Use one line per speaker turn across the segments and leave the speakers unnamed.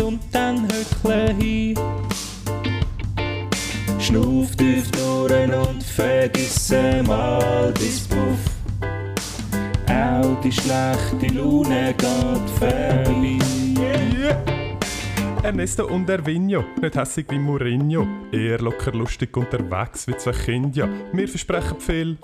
und dann höckle hin. Schnuff tief durch und vergiss mal bis Puff. Auch die schlechte Laune geht vorbei.
Ernesto und Ervinho, nicht hässig wie Mourinho, eher locker lustig unterwegs wie zwei Kinder. Wir versprechen viel,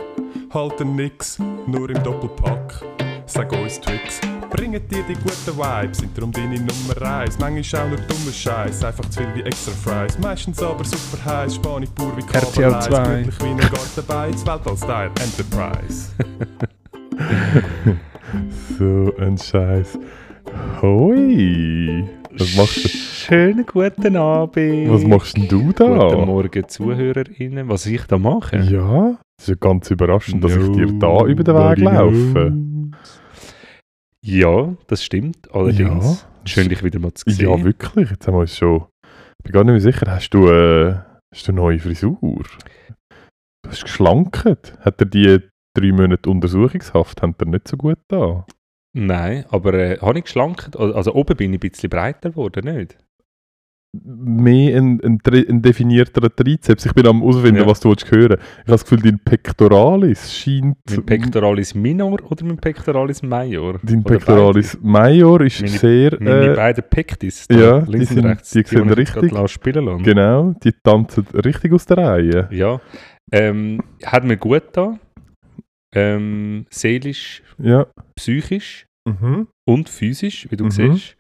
halten nix, nur im Doppelpack. Sag uns Tricks, bringen dir die guten Vibes, sind darum deine Nummer eins. Manchmal auch nur dummer Scheiß, einfach zu viel wie extra Fries. Meistens aber super heiß, Spanisch pur wie
RTL
Kabel
2.
Glücklich wie ein Gartenbeiz, Weltall-Style, Enterprise. so ein Scheiß. Hoi! Was machst du?
Schönen guten Abend.
Was machst denn du da?
Guten Morgen, ZuhörerInnen. Was ich da mache?
Ja, es ist ja ganz überraschend, dass ich dir
No,
da über den Weg laufe.
knows. Ja, das stimmt. Allerdings.
Ja.
Schön, dich wieder mal zu sehen.
Ja, wirklich. Jetzt haben wir uns schon. Ich bin gar nicht mehr sicher. Hast du, äh, hast du eine neue Frisur? Du hast geschlankt. Hat er die drei Monate Untersuchungshaft haben dir nicht so gut da?
Nein, aber äh, habe ich geschlankt? Also oben bin ich ein bisschen breiter geworden, nicht?
Mehr ein, ein, Tri- ein definierterer Trizeps. Ich bin am herausfinden,
Ja.
was du willst hören Ich habe das Gefühl, dein Pectoralis scheint.
Mein Pectoralis minor oder mein Pectoralis major?
Dein
Oder
Pectoralis major ist
Meine-
sehr.
beide? Meine
Äh,
beiden Pectis,
ja, die sind-
rechts,
die sehen
habe ich
richtig-
spielen
genau, die tanzen richtig aus der Reihe.
Ja, ähm, hat mir gut da. Ähm, seelisch,
Ja.
psychisch
Mhm.
und physisch, wie du
Mhm.
siehst.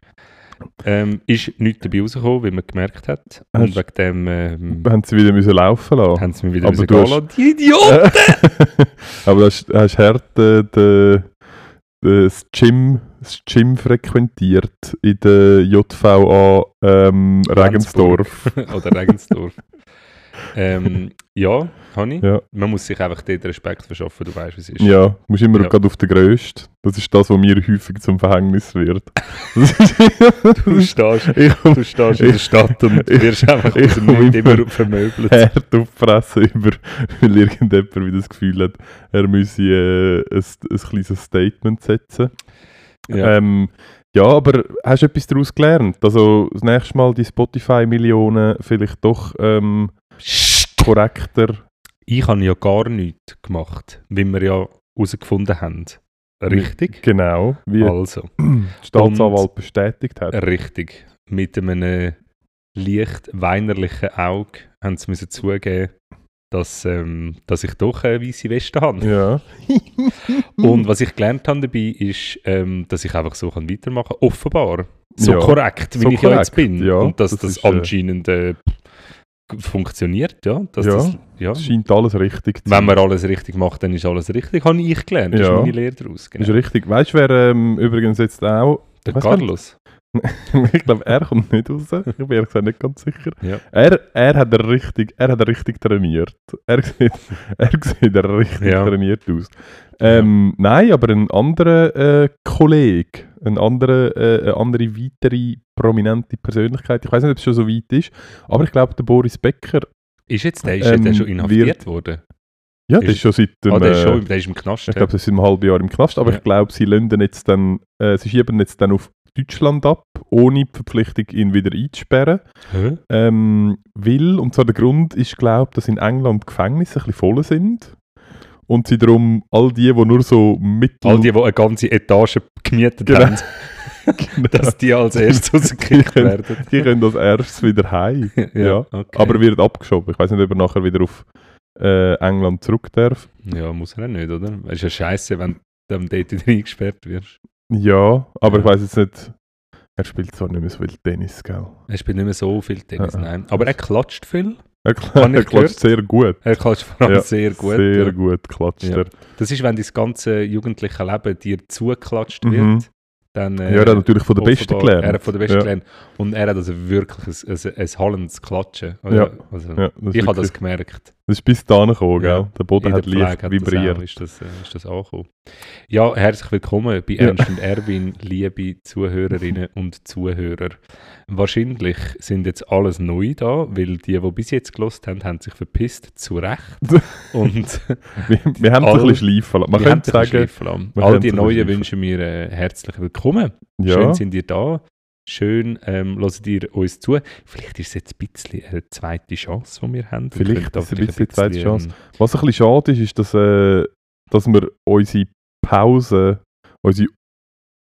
Ähm, ist nichts dabei rausgekommen, wie man gemerkt hat.
Hast-
Und wegen dem ähm,
Haben sie wieder müssen laufen lassen.
haben sie wieder
Aber
müssen gehen lassen. Die Idioten!
Aber du hast, hast hart äh, de, de, das, Gym, das Gym frequentiert in der JVA ähm, Regensdorf.
Oder Regensdorf. Ähm, ja, ich.
Ja.
Man muss sich einfach dort Respekt verschaffen, du weißt, wie es ist.
Ja, du musst immer
Ja.
gerade auf den Grössten. Das ist das, was mir häufig zum Verhängnis wird.
Du stehst,
ich
du stehst in der Stadt und
ich-
wirst einfach
ich
aus dem Nichts
immer-
vermöbelt.
hart auffressen über, weil irgendjemand wieder das Gefühl hat, er müsse äh, ein, ein kleines Statement setzen.
Ja.
Ähm, ja, aber hast du etwas daraus gelernt? Also das nächste Mal die Spotify-Millionen vielleicht doch ähm, korrekter.
Ich habe ja gar nichts gemacht, wie wir ja herausgefunden haben. Richtig?
Genau, wie
Also,
Staatsanwalt bestätigt hat.
richtig. Mit einem leicht weinerlichen Auge haben sie müssen zugeben, dass, ähm, dass ich doch eine weiße Weste habe.
Ja.
Und was ich gelernt habe dabei, ist, ähm, dass ich einfach so kann weitermachen kann. Offenbar. So
Ja,
korrekt, wie
so
ich ja jetzt
korrekt,
bin.
ja,
Und dass
das
das,
ist, äh,
anscheinend äh, funktioniert, ja. Dass
Ja,
Das, ja.
Es scheint alles richtig zu
Wenn man alles richtig macht, dann ist alles richtig. Habe ich gelernt. Das
Ja.
ist meine Lehre daraus. Genau.
Ist richtig. Weißt du, wer ähm, übrigens jetzt auch.
Der Carlos.
ich glaube, er kommt nicht raus. Ich bin ehrlich gesagt nicht ganz sicher.
Ja.
Er, er, hat richtig, er hat richtig trainiert. Er sieht, er sieht richtig
Ja.
trainiert aus. Ähm, Nein, aber ein anderer äh, Kollege, ein anderer, äh, eine andere weitere prominente Persönlichkeit, ich weiß nicht, ob es schon so weit ist, aber ich glaube, der Boris Becker,
Ist jetzt der, ist
Ähm,
der schon inhaftiert
wird-
worden?
ja, der
Ist-
ist schon seit dem,
Ah, der ist,
äh,
schon, der ist im Knast.
ich glaube, sie ist im halben Jahr im Knast, aber
Ja.
ich glaube, sie lösen jetzt dann, äh, sie schieben jetzt dann auf Deutschland ab, ohne die Verpflichtung, ihn wieder einzusperren.
Hä?
Ähm, weil, und zwar der Grund ist, glaube dass in England Gefängnisse ein bisschen voll sind. Und sie darum all die, die nur so mittel...
All die, die eine ganze Etage gemietet
Genau.
haben,
Genau.
dass die als erstes rausgekickt werden.
die können als erstes wieder heim. ja.
okay.
Aber er wird abgeschoben. Ich weiß nicht, ob er nachher wieder auf äh, England zurück darf.
Ja, muss er nicht, oder? Es ist ja scheiße, wenn du am Date wieder eingesperrt wirst.
Ja, aber
Ja.
ich weiß jetzt nicht... Er spielt zwar nicht mehr so viel Tennis, gell?
Er spielt nicht mehr so viel Tennis,
Ja.
nein. Aber er klatscht viel.
Er,
Habe
er klatscht sehr gut.
Er klatscht vor allem
Ja,
sehr gut.
Sehr
ja.
gut klatscht
Ja.
er.
Das ist, wenn das ganze jugendliche Leben dir zugeklatscht
Mhm.
wird, dann...
Ja, er hat natürlich von der Besten gelernt.
Er hat von der Besten gelernt. Und er hat also wirklich ein, ein, ein hallendes Klatschen. Also,
ist
ich habe das gemerkt.
Das ist bis dahin gekommen,
Ja.
gell? Der Boden hat leicht
hat
vibriert.
Das auch, ist, das, äh, ist das angekommen. Ja, herzlich willkommen bei. Ernst und Erwin, liebe Zuhörerinnen und Zuhörer. Wahrscheinlich sind jetzt alles neu da, weil die, die bis jetzt gelost haben, haben sich verpisst, zu Recht. Und
Wir, wir haben es ein
All-
bisschen schleifen lassen. Man könnte sagen,
schleifen lassen. All die Neuen wünschen wir äh, herzlich willkommen.
ja,
Schön sind ihr da. Schön ähm, hört ihr uns zu. Vielleicht ist es jetzt ein bisschen eine zweite Chance, die wir haben.
Vielleicht ist es ein bisschen eine zweite Chance.
ähm,
was ein bisschen schade ist, ist, dass, äh, dass wir unsere Pause, unsere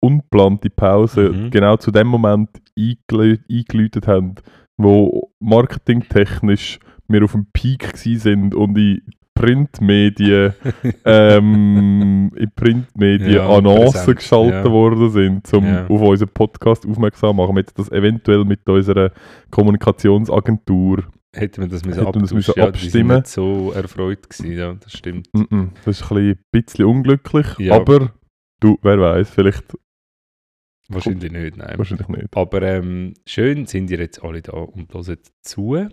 ungeplante Pause,
Mhm.
genau zu dem Moment eingelä- eingeläutet haben, wo marketingtechnisch wir auf dem Peak sind und in Printmedien ähm, in Printmedien
Ja,
Annoncen
präsent,
geschaltet
ja.
worden sind, um
Ja.
auf unseren Podcast aufmerksam zu machen. Wir hätten das eventuell mit unserer Kommunikationsagentur
Hätten wir das müssen
Hätten wir das müssen
ja,
abstimmen.
nicht so erfreut gewesen, ja, das stimmt.
Mm-mm, das ist ein bisschen, bisschen unglücklich,
Ja.
aber du, wer weiß, vielleicht
Wahrscheinlich nicht, nein.
wahrscheinlich nicht.
Aber ähm, schön sind ihr jetzt alle da und hören zu.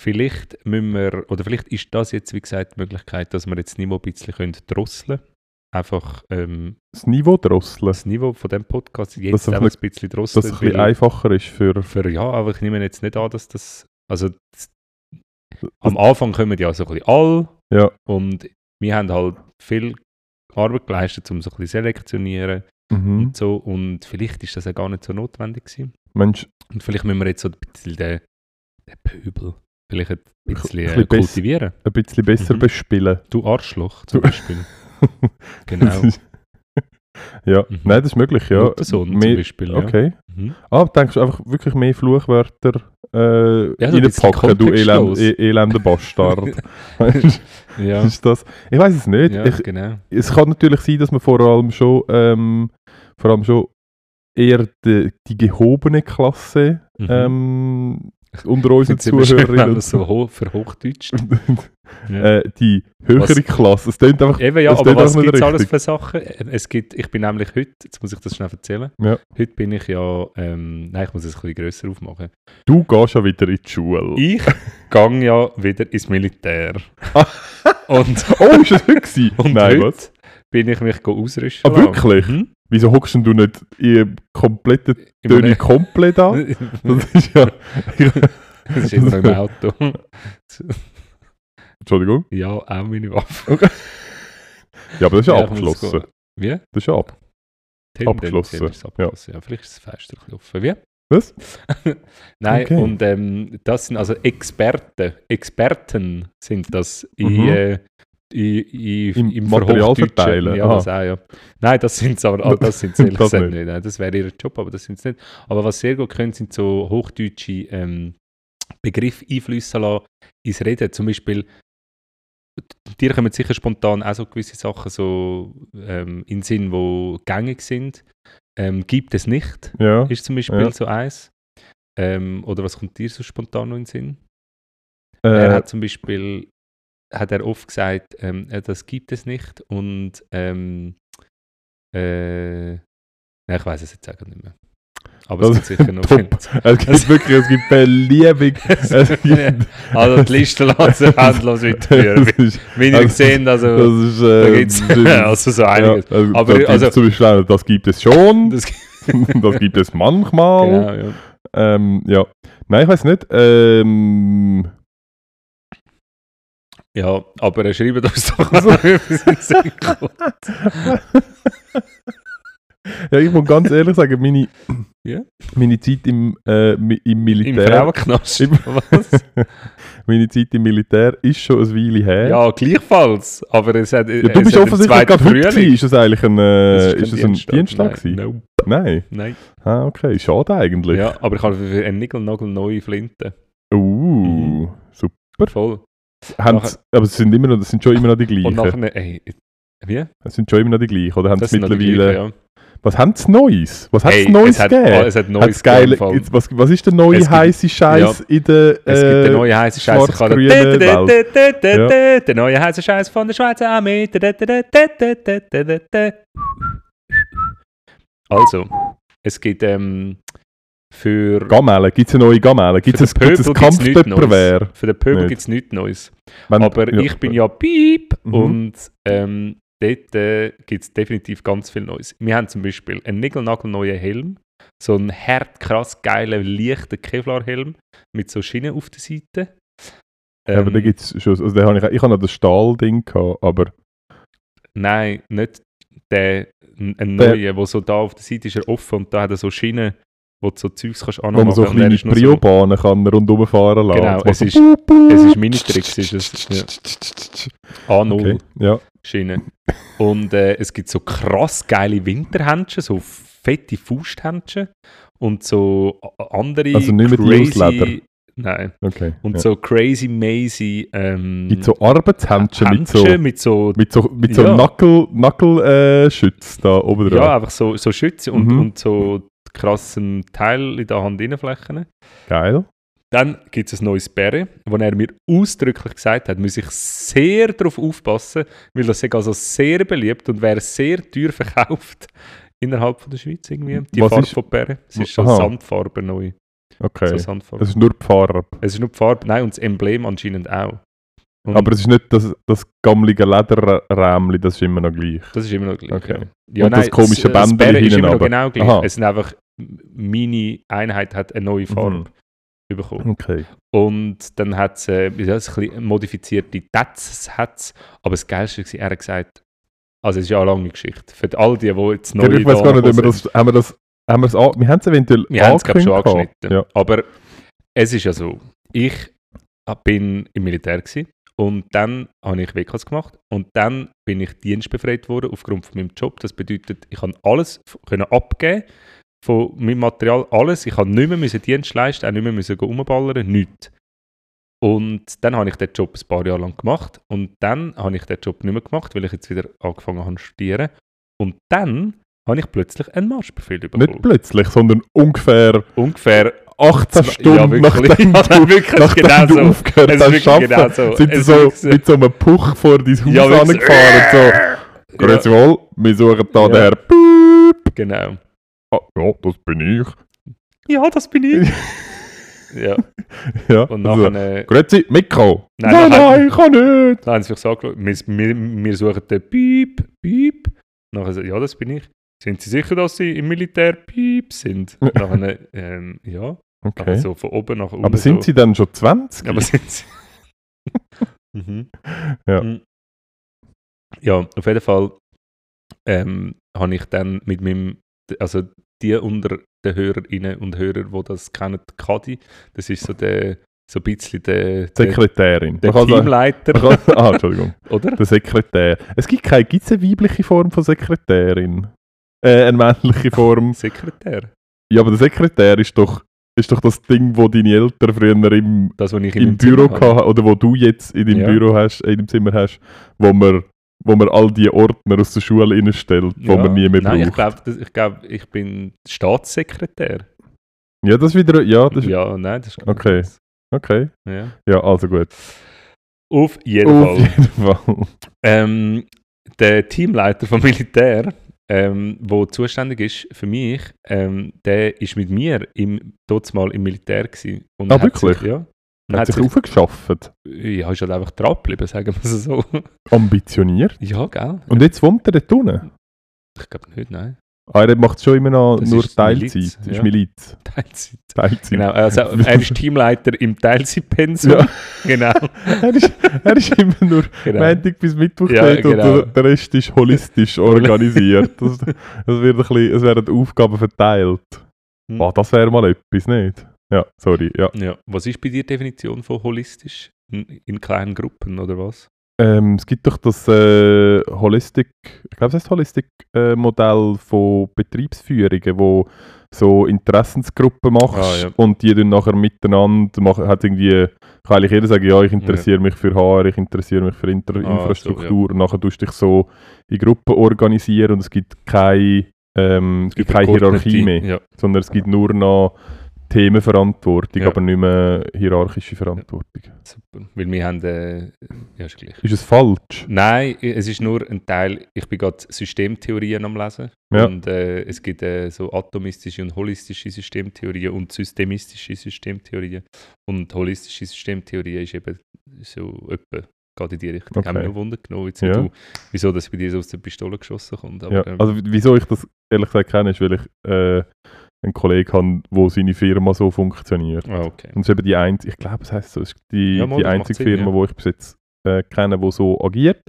Vielleicht müssen wir, oder vielleicht ist das jetzt, wie gesagt, die Möglichkeit, dass wir jetzt das Niveau ein bisschen drosseln können. Einfach ähm,
Das Niveau drosseln,
das Niveau von dem Podcast
Dass
jetzt
es
einfach
ein
bisschen
dass
drosseln.
es ein bisschen einfacher ist für...
für ja, aber ich nehme jetzt nicht an, dass das. Also das, am Anfang kommen ja so ein bisschen all
Ja.
und wir haben halt viel Arbeit geleistet, um so ein bisschen selektionieren
Mhm.
und so und vielleicht ist das ja gar nicht so notwendig gewesen.
Mensch,
Und vielleicht müssen wir jetzt so ein bisschen den, den Pöbel vielleicht ein bisschen,
Ein
äh,
bisschen besser.
kultivieren.
ein bisschen besser
Mhm.
bespielen.
Du Arschloch zum Beispiel. genau.
Ja,
Mhm.
nein, das ist möglich, ja.
Muttersohn zum Beispiel. Ja.
Okay.
Mhm.
Ah, denkst du einfach wirklich mehr Fluchwörter äh,
Ja, so
reinpacken, du elend, e elender Bastard.
Ja,
ist das? Ich weiß es nicht.
ja
ich,
genau.
es kann natürlich sein, dass man vor allem schon, ähm, vor allem schon eher die, die gehobene Klasse
Mhm.
ähm, unter unseren Zuhörerinnen
man so hoch verhochdeutscht. Ja.
äh, die höhere
Was-
Klasse. Es klingt einfach
Eben ja,
das
aber was gibt es alles für Sachen? Es gibt, ich bin nämlich heute, jetzt muss ich das schnell erzählen,
Ja.
heute bin ich ja, ähm, nein, ich muss es ein bisschen grösser aufmachen.
Du gehst ja wieder in die Schule.
Ich gehe ja wieder ins Militär. und
Oh, ist das heute
und
Nein,
heute
was?
bin ich mich ausrüsten
Ah, wirklich?
Mhm.
Wieso hockst du nicht in kompletten
Im
Töne komplett an? Das ist ja...
das ist jetzt noch im Auto.
Entschuldigung.
ja, auch meine Waffe.
Ja, aber das ist ja,
Ja,
abgeschlossen.
Wie?
Das ist ja ab. Abgeschlossen,
ist es abgeschlossen. Ja. vielleicht ist das Fenster offen. Wie?
Was?
Nein,
Okay.
und ähm, das sind also Experten. Experten sind das in,
Mhm.
äh, in, in,
Im
im
Material verteilen,
Ja,
aha.
das auch, ja. Nein, das sind aber ah, das sind ehrlich
Das
gesagt
nicht.
Nein, das wäre ihr Job, aber das sind nicht. Aber was sehr gut können, sind so hochdeutsche ähm, Begriffe einflüssen lassen ins Reden. Zum Beispiel, dir kommen sicher spontan auch so gewisse Sachen so ähm, in den Sinn, die gängig sind. Ähm, gibt es nicht,
Ja.
ist zum Beispiel
Ja.
so eins. Ähm, oder was kommt dir so spontan noch in den Sinn? Er
Äh,
hat zum Beispiel, hat er oft gesagt, ähm, äh, das gibt es nicht und ähm, äh, nein, ich weiß es jetzt eigentlich nicht mehr. Aber
Das
es gibt sicher noch
es gibt wirklich, es gibt beliebig. es gibt,
also die Liste sich endlos weiterführen. Wie ihr
also,
gesehen, also
das ist,
da
äh,
gibt es also so einiges.
Ja, also,
Aber
da
also-
zum Beispiel auch, das gibt es schon,
Das,
das gibt es manchmal.
genau, ja.
Ähm, ja. Nein, ich weiß nicht. Ähm,
ja, aber äh, schreibt uns doch wie es in Sinn
ja, ich muss ganz ehrlich sagen, meine,
Ja?
meine Zeit im, äh, im
Im
Militär.
Frauenknast.
Im-
Was?
meine Zeit im Militär ist schon ein Weile her.
Ja, gleichfalls. Aber es hat.
Ja, du bist offensichtlich gerade heute gewesen. Ist das eigentlich ein, äh, ist das ein Dienstag?
Nein.
Nein.
Nein.
Ah, okay. Schade eigentlich.
Ja, aber ich habe für eine Nickel-Nagel neue Flinte.
Uh, super.
Voll.
Aber es sind, immer noch, das sind schon immer noch die
Und
gleichen.
nachher, ey, wie?
Es sind schon immer noch die gleichen. Oder haben
Das
sie mittlerweile.
gleichen, ja.
Was haben sie Neues? Was hat
Hey,
Neues
hat,
gegeben?
ah, es hat Neues gegeben,
was, was ist der neue heiße Scheiß in der.
Es gibt den
äh,
neuen heißen Scheiß. Der neue heiße Scheiß von der Schweizer Armee. Also, es gibt ähm, für,
Gamellen, gibt es eine neue Gamellen? Gibt es
den
ein Kampfdöpperwehr?
für den Pöbel gibt es nichts Neues.
Wenn-
Aber
ja.
ich bin ja Piep
Mhm.
und ähm, dort äh, gibt es definitiv ganz viel Neues. Wir haben zum Beispiel einen niegelnagelneuen Helm, so einen hart krass geilen, leichten Kevlar-Helm mit so Schienen auf der Seite.
Ja, aber
Ähm,
da gibt es schon. Also, habe ich, ich habe noch das Stahlding gehabt, aber.
Nein, nicht der, ein neuer, der so da auf der Seite ist er offen und da hat er so Schienen, wo du so Zeugs kannst
Wo man so kleine
noch so-
Priobahnen kann rundum fahren lassen.
Genau, es ist-. Es ist Minitrix, ist es. Ja. A0
Okay, ja.
Schiene. Und äh, es gibt so krass geile Winterhändchen, so fette Fausthändchen und so andere
Also nicht mehr die aus Leder?
Nein.
Okay.
Und
ja.
so crazy mazy ähm,
Gibt so Arbeitshändchen mit so,
mit so
mit so, mit so
Ja.
Knuckle, Knuckle äh, da oben drauf.
ja, einfach so, so Schütze und,
Mhm.
und so krassen Teil in der Handinnenflächen.
Geil.
Dann gibt es ein neues Bäre, wo er mir ausdrücklich gesagt hat, muss ich sehr darauf aufpassen, weil das ist also sehr beliebt und wäre sehr teuer verkauft innerhalb von der Schweiz irgendwie. Die
Was
Farbe
ist-
von Bäre. Es ist
Aha.
Sandfarbe neu.
Okay.
So Sandfarbe.
Es ist nur die Farbe.
es ist nur die Farbe, nein, und das Emblem anscheinend auch. Und
Aber es ist nicht das, das gammelige Lederrämli, das ist immer noch gleich.
das ist immer noch gleich.
Okay.
Ja. Ja,
Und das komische
das
Bändchen
ist immer noch genau gleich.
Aha.
Es sind einfach, meine Einheit hat eine neue Farbe
Mhm.
bekommen.
Okay.
Und dann hat es äh, sagen, ein bisschen modifizierte Tats, aber das Geilste war, er hat gesagt, also es ist ja eine lange Geschichte, für all die, die jetzt neu
Ja, ich weiß gar nicht, ob wir
da
das, haben wir das, haben wir es an, wir haben es eventuell
Wir haben es glaube schon angeschnitten.
gehabt.
Aber es ist ja so, ich bin im Militär gewesen, und dann habe ich WKs gemacht und dann bin ich dienstbefreit worden aufgrund von meinem Job. Das bedeutet, ich kann alles können abgeben von meinem Material, alles. Ich habe nicht mehr müssen Dienst leisten, auch nicht mehr müssen rumballern, nichts. Und dann habe ich den Job ein paar Jahre lang gemacht und dann habe ich den Job nicht mehr gemacht, weil ich jetzt wieder angefangen habe zu studieren. Und dann habe ich plötzlich einen Marschbefehl bekommen.
Nicht plötzlich, sondern ungefähr
Ungefähr
18
Ja,
Stunden
wirklich.
nachdem
Ja,
du,
wirklich,
nachdem
genau
du
so.
aufgehört
Es
hast
wirklich
zu arbeiten,
genau so.
sind sie so mit so einem Puch vor dein Haus
Ja, so.
angefahren. So, grüezi wohl, wir suchen da
Ja.
den Herr Piep.
Genau.
Ah, ja, das bin ich.
Ja, das bin ich. ja,
Ja,
und
also,
nachher äh,
grüezi, Mikro.
Nein,
nein,
nachher-
nein, ich kann nicht.
dann haben sie mich so angeschaut, wir, wir, wir suchen den Piep, Piep. Nachher so, ja, das bin ich. Sind Sie sicher, dass Sie im Militär Piep sind? nachher, ähm, ja.
Okay.
Aber so von oben nach unten.
Aber sind
so.
sie dann schon 20?
Aber sind Sie... mhm.
Ja.
Mhm. Ja, auf jeden Fall ähm, habe ich dann mit meinem, also die unter den Hörerinnen und Hörern, die das kennen, Kadi, das ist so der, so ein bisschen der, der,
Sekretärin.
der Teamleiter,
kann- ah, Entschuldigung.
oder?
Der Sekretär. Es gibt keine, gibt es eine weibliche Form von Sekretärin? Äh, eine männliche Form.
Sekretär.
Ja, aber der Sekretär ist doch, ist doch das Ding, wo deine Eltern früher im,
Das, ich
im
meinem
Büro hatten, oder wo du jetzt in deinem
Ja.
Büro hast, in deinem Zimmer hast, wo man, wo man all die Ordner aus der Schule reinstellt, wo
Ja.
man nie mehr
Nein, ich
braucht.
glaube, ich, glaub, ich bin Staatssekretär.
ja, das ist wieder, ja, das
Ja, nein, das ist ganz
Okay.
anders.
okay.
Ja.
Ja, also gut.
Auf jeden
Auf
Fall.
jeden Fall.
Ähm, der Teamleiter vom Militär, ähm, wo zuständig ist für mich, ähm, der ist mit mir im, dort mal im Militär gewesen. Und
Ah,
hat sich-
wirklich?
ja.
Hat
hat
sich
sich,
aufgeschafft.
ja, ist halt einfach dran geblieben, sagen wir es so.
Ambitioniert.
ja, gell?
Und jetzt wohnt er dort unten.
Ich glaube nicht, nein.
Ah, er macht schon immer noch
Das
nur
ist
Teilzeit.
Miliz,
Das ist
ja.
Miliz.
Teilzeit.
Teilzeit.
Genau, also er ist Teamleiter im Teilzeitpensum.
Ja.
Genau.
er, ist, er ist immer nur
genau.
Montag bis Mittwoch
Ja,
dort und
genau.
der, der Rest ist holistisch organisiert. Das, das wird ein bisschen, es werden Aufgaben verteilt.
Hm.
Ah, das wäre mal etwas, nicht? Ja, sorry. Ja.
Ja. Was ist bei dir die Definition von holistisch? In kleinen Gruppen oder was?
Ähm, es gibt doch das äh, Holistic, ich glaube, es heißt Holistic-Modell von Betriebsführungen, wo so Interessensgruppen machst
Ah, ja.
und die dann nachher miteinander machen, hat irgendwie, kann eigentlich jeder sagen, ja, ich interessiere mich für HR, ich interessiere mich für Inter
Ah, so,
Infrastruktur und nachher tust du dich so in Gruppen organisieren und es gibt keine, ähm, es gibt keine Hierarchie mehr,
Ja.
sondern es gibt nur noch Themenverantwortung,
Ja.
aber nicht mehr hierarchische Verantwortung.
Super. Weil wir haben, äh, ja, ist gleich.
Ist es falsch?
Nein, es ist nur ein Teil, ich bin gerade Systemtheorien am Lesen.
Ja.
Und äh, es gibt äh, so atomistische und holistische Systemtheorien und systemistische Systemtheorien. Und holistische Systemtheorie ist eben so etwa, geht in die Richtung.
Okay.
Haben wir noch Wunder genommen, jetzt
Ja.
du, wieso das bei dir so aus der Pistole geschossen kommt. Aber,
Ja.
ähm,
Also wieso ich das ehrlich gesagt kenne, ist, weil ich äh, einen Kollegen habe, wo seine Firma so funktioniert.
ah, okay.
Und es ist eben die einzige, ich glaube, es heißt so, es ist die,
Ja, mal,
die einzige
Sinn,
Firma,
ja.
die ich bis jetzt äh, kenne, die so agiert.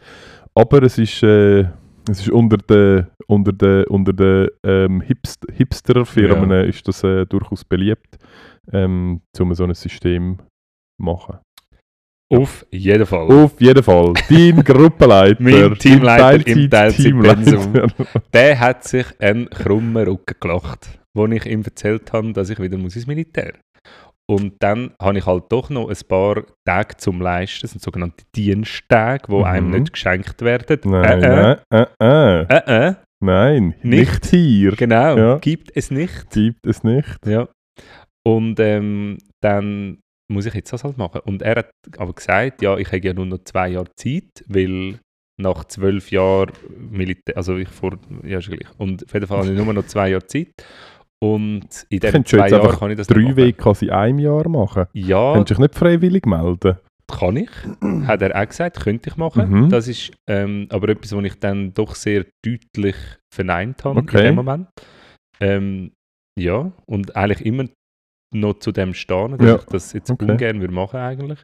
Aber es ist, äh, es ist unter den unter den unter den ähm, Hipst Hipster-Firmen
Ja.
ist das äh, durchaus beliebt, ähm, um so ein System zu machen.
Auf jeden Fall.
Auf jeden Fall. Dein Gruppenleiter.
Mein Teamleiter im. Teilzeitpensum. Der hat sich einen krummen Rücken gelacht, wo ich ihm erzählt habe, dass ich wieder muss ins Militär Und dann habe ich halt doch noch ein paar Tage zum Leisten, das sind sogenannte Diensttage, die
Mhm.
einem nicht geschenkt werden.
Nein,
äh,
nein, äh, äh.
äh, äh,
Nein,
Nicht.
nicht, hier.
genau,
Ja.
gibt es nicht.
Gibt es nicht.
Ja. Und ähm, dann muss ich jetzt das halt machen. Und er hat aber gesagt, ja, ich habe ja nur noch zwei Jahre Zeit, weil nach zwölf Jahren Militär, also ich vor, ja, ist gleich. Und auf jeden Fall habe ich nur noch zwei Jahre Zeit. Und in diesen
Könntest
zwei Jahren kann ich das
Drei. Wege in einem Jahr machen.
Ja,
Könntest du dich nicht freiwillig melden?
kann ich. Hat er auch gesagt, könnte ich machen.
Mhm.
Das ist ähm, aber etwas, was ich dann doch sehr deutlich verneint habe
Okay.
in dem Moment. Ähm, ja, und eigentlich immer noch zu dem stehen, dass
Ja.
ich das jetzt
Okay.
ungern würde machen eigentlich.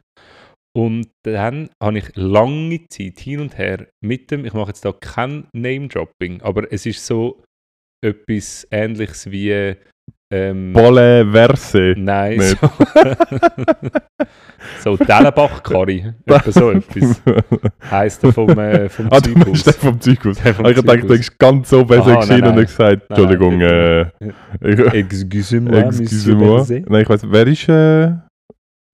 Und dann habe ich lange Zeit hin und her mit dem, ich mache jetzt da kein Name-Dropping, aber es ist so etwas ähnliches wie ähm,
Bolle Verse.
Nein,
Nicht.
so, Dellenbach-Curry, etwa so etwas. Heisst er vom, äh, vom
Ah, du meinst den
Zeughaus.
vom Zeughaus.
Der vom
Ah, Ich dachte, du bist ganz so besser gesehen und gesagt, Entschuldigung, äh,
Excusez-moi,
excuse
Monsieur
moi.
Berset.
Nein, ich weiss, wer ist, äh,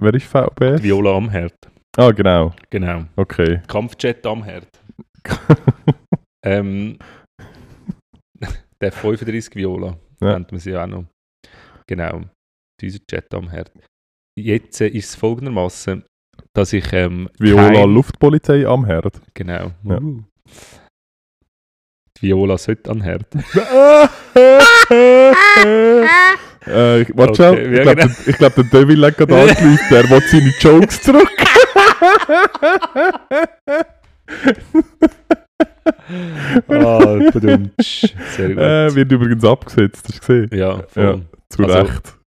wer ist VBS?
Viola am Herd.
Ah, genau.
Genau.
Okay.
Kampfjet am Herd. ähm, der 35 Viola,
Ja.
nennt man sie auch noch. Genau. Dieser Jet am Herd. Jetzt äh, ist es folgendermaßen, dass ich ähm,
Viola
kein-
Luftpolizei am Herd.
Genau.
Ja.
Uh. Die Viola sollte an Herd.
äh, warte schon. Ich glaube,
genau.
der, glaub, der Devil hat gerade angerufen, der will seine Jokes zurück.
Ah, verdammt. Sehr gut.
äh, wird übrigens abgesetzt, hast du gesehen?
ja, voll.
ja. Zu
Also,
Recht.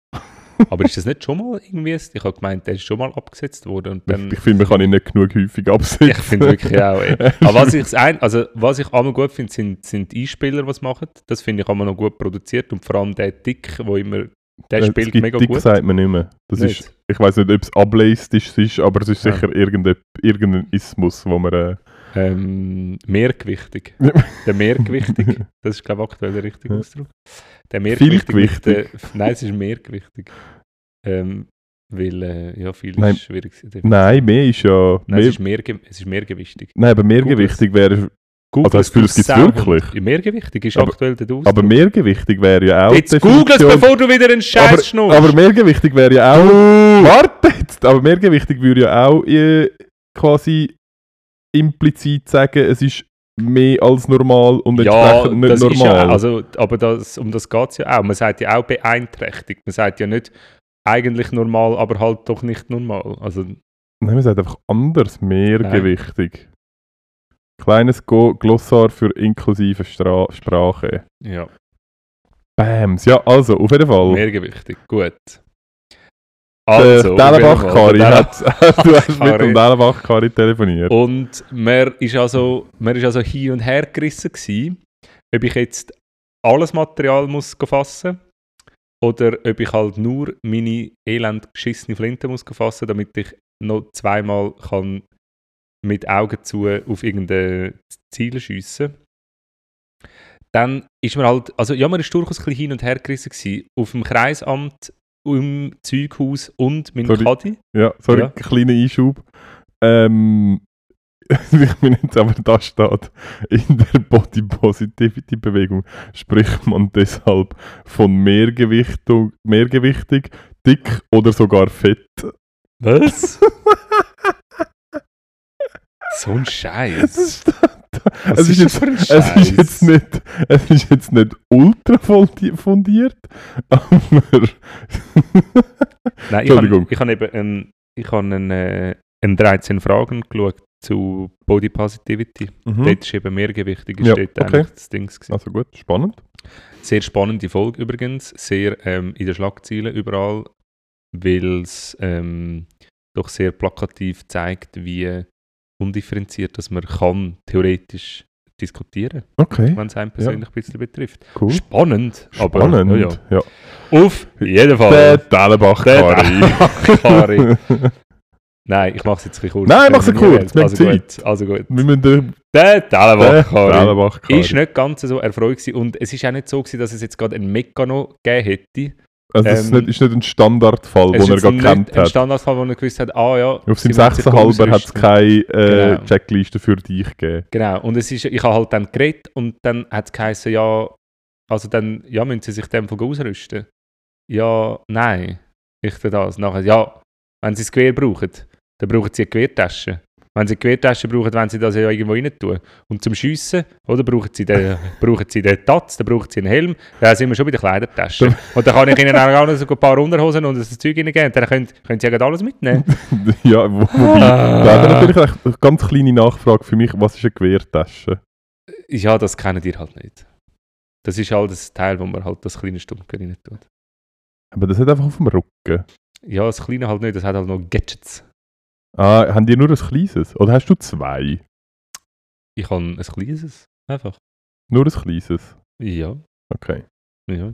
Aber ist das nicht schon mal irgendwie? Ich habe gemeint, der ist schon mal abgesetzt worden. Dann,
ich ich finde, man kann ihn nicht genug häufig absetzen.
Ich finde wirklich auch. Ey. Aber was ich, ein, also, was ich einmal gut finde, sind, sind die Einspieler, die es machen. Das finde ich einmal noch gut produziert. Und vor allem der Dick, wo immer. Der
Äh,
spielt mega
Dick
gut.
sagt man nicht mehr. Das
Nicht?
ist, ich weiß nicht, ob es ableistisch ist, aber es ist
Ja.
sicher irgendein, irgendein Ismus, wo man... Äh,
Ähm, mehrgewichtig. Der mehrgewichtig. Das ist, glaube ich, aktuell der richtige. Ausdruck. Der mehrgewichtig. der- Nein, es ist mehrgewichtig. Ähm, weil, äh, ja, viel
Nein.
ist schwierig.
nein, mehr ist ja...
Nein, es
mehr,
ist, es ist mehrgewichtig.
nein, aber mehrgewichtig wäre...
Google
Also, das Gefühl, es gibt's wirklich?
Ja, mehrgewichtig ist
Aber-
aktuell der Ausdruck.
Aber mehrgewichtig wäre ja auch...
Jetzt google es, bevor du wieder einen Scheiß schnurrst.
Aber mehrgewichtig wäre ja auch... Warte jetzt! Aber mehrgewichtig würde ja auch äh, quasi implizit sagen, es ist mehr als normal und
ja,
entsprechend nicht
das
normal.
ja, also, aber das, um das geht es ja auch. Man sagt ja auch beeinträchtigt. Man sagt ja nicht eigentlich normal, aber halt doch nicht normal. Also,
Nein, man sagt einfach anders, mehrgewichtig. Kleines Glossar für inklusive Stra Sprache.
ja,
Bams. Ja, also, auf jeden Fall.
mehrgewichtig. Gut.
Der
Also,
Dellenbach-Kari
der
hat... du hast mit dem Dellenbach-Kari telefoniert.
Und man ist also, man ist also hin und her gerissen gewesen, ob ich jetzt alles Material muss fassen oder ob ich halt nur meine elend geschissene Flinte muss fassen, damit ich noch zweimal kann mit Augen zu auf irgendein Ziel schiessen. Dann ist man halt, also ja, man ist durchaus ein bisschen hin und her gerissen gewesen, auf dem Kreisamt, im Zeughaus und mit dem. Kadi.
Ja, sorry,
Ja.
kleiner Einschub. Ähm, ich bin jetzt aber da steht, in der Body Positivity Bewegung spricht man deshalb von Mehrgewichtung, mehrgewichtig, dick oder sogar fett.
Was? so ein Scheiß. Was
Es ist, jetzt, es, ist jetzt nicht, es ist jetzt nicht ultra fundi- fundiert, aber
Nein, ich
Entschuldigung.
habe ich hab eben ähm, ich hab einen, äh, einen 13 Fragen geschaut zu Body Positivity.
Mhm.
Dort ist eben mehrgewichtig, ist
Ja,
dort
okay.
eigentlich das Ding. gewesen.
Also gut, spannend.
Sehr spannende Folge übrigens, sehr ähm, in den Schlagzeilen überall, weil es ähm, doch sehr plakativ zeigt, wie undifferenziert dass man kann theoretisch diskutieren,
Okay,
wenn es einen persönlich ein bisschen betrifft.
cool.
Spannend, aber
Spannend.
ja, ja.
ja.
auf jeden Fall.
Der Tellenbach-Kari.
Kari. Nein, ich mache es jetzt ein bisschen kurz.
Nein, mach's
Wenn
kurz,
Also gut, also gut.
Wir müssen
Der Tellenbach-Kari. ist nicht ganz so erfreut gewesen. und es ist auch nicht so gewesen, dass es jetzt gerade einen Mekano gegeben hätte.
Also das ist
ähm,
nicht, ist nicht ein Standardfall, den er
ist
kennt
nicht ein
hat.
Standardfall, wo er gewusst hat, ah ja,
Auf seinem
müssen sich
6,5er hat es keine äh,
Genau.
Checkliste für dich gegeben.
Genau, und es ist, ich habe halt dann geredet und dann hat es geheißen, ja, also dann, ja, müssen sie sich dem Fall ausrüsten? Ja, nein, ich tue das. Nachher, ja, wenn sie das Gewehr brauchen, dann brauchen sie eine Gewehrtasche. Wenn sie eine Gewehrtasche brauchen, wenn sie das ja irgendwo rein tun. Und zum Schiessen, oder, brauchen sie den, brauchen sie den Tatz, dann brauchen sie einen Helm, dann sind wir schon bei der Kleidertasche. und dann kann ich ihnen auch noch so ein paar Unterhosen und das Zeug reingeben, dann können, können sie ja alles mitnehmen.
ja, wo, wobei,
Ah.
da er natürlich eine ganz kleine Nachfrage für mich, was ist eine Gewehrtasche?
Ja, das kennen die halt nicht. Das ist halt das Teil, wo man halt das kleine Stumpke rein tut.
Aber das hat einfach auf dem Rücken.
Ja, das kleine halt nicht, das hat halt noch Gadgets.
Ah, haben die nur ein kleines? Oder hast du zwei?
Ich habe ein kleines, einfach.
Nur ein kleines?
Ja,
Okay.
ja.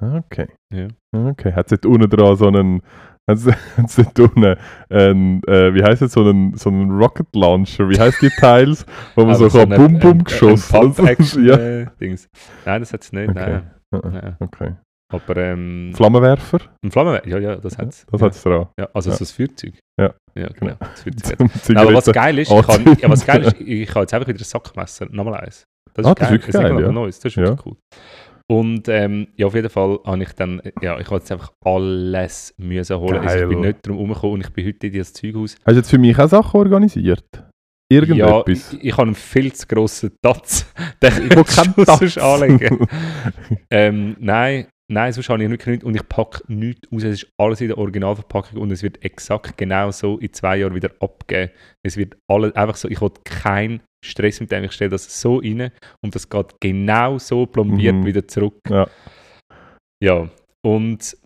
Okay.
Ja.
Okay. Hat es dort unten dran so einen. Hat es dort unten einen, äh, wie heisst es, so einen, so einen Rocket Launcher? Wie heißt die Teils? Wo man
Aber
so, kann
ein-
Bum Bum
ein-
geschossen
Ein
ja.
äh. Nein, das hat es nicht,
Okay.
nein.
Ah,
nein.
Okay.
Aber ähm,
Flammenwerfer?
ein Flammenwerfer, ja, ja, das hat es.
Das
ja.
hat es dran.
ja, also
Ja.
so ein Feuerzeug.
Ja.
Ja, genau. Das Feuerzeug.
Zum
Nein, aber was geil ist, ich kann, ja, was geil ist, ich habe jetzt einfach wieder ein Sackmesser, nochmal eins. Das
Ah, das ist wirklich
das
geil,
immer noch
ja.
Neues, das ist
Ja.
wirklich cool. Und ähm, ja, auf jeden Fall habe ich dann, ja, ich habe jetzt einfach alles müssen holen. Also ich bin
Geil.
nicht drum herumgekommen und ich bin heute in das Zeughaus.
Hast du jetzt für mich auch Sachen organisiert?
Ja,
Irgendetwas?
ich, ich habe einen viel zu grossen Tatz, den ich muss
Tatz.
anlegen. ähm, nein, nein, sonst habe ich wirklich nichts und ich packe nichts aus. Es ist alles in der Originalverpackung und es wird exakt genau so in zwei Jahren wieder abgeben. Es wird alles einfach so, ich will keinen Stress mit dem, ich stelle das so rein und das geht genau so plombiert
Mhm.
wieder zurück.
Ja.
Ja, und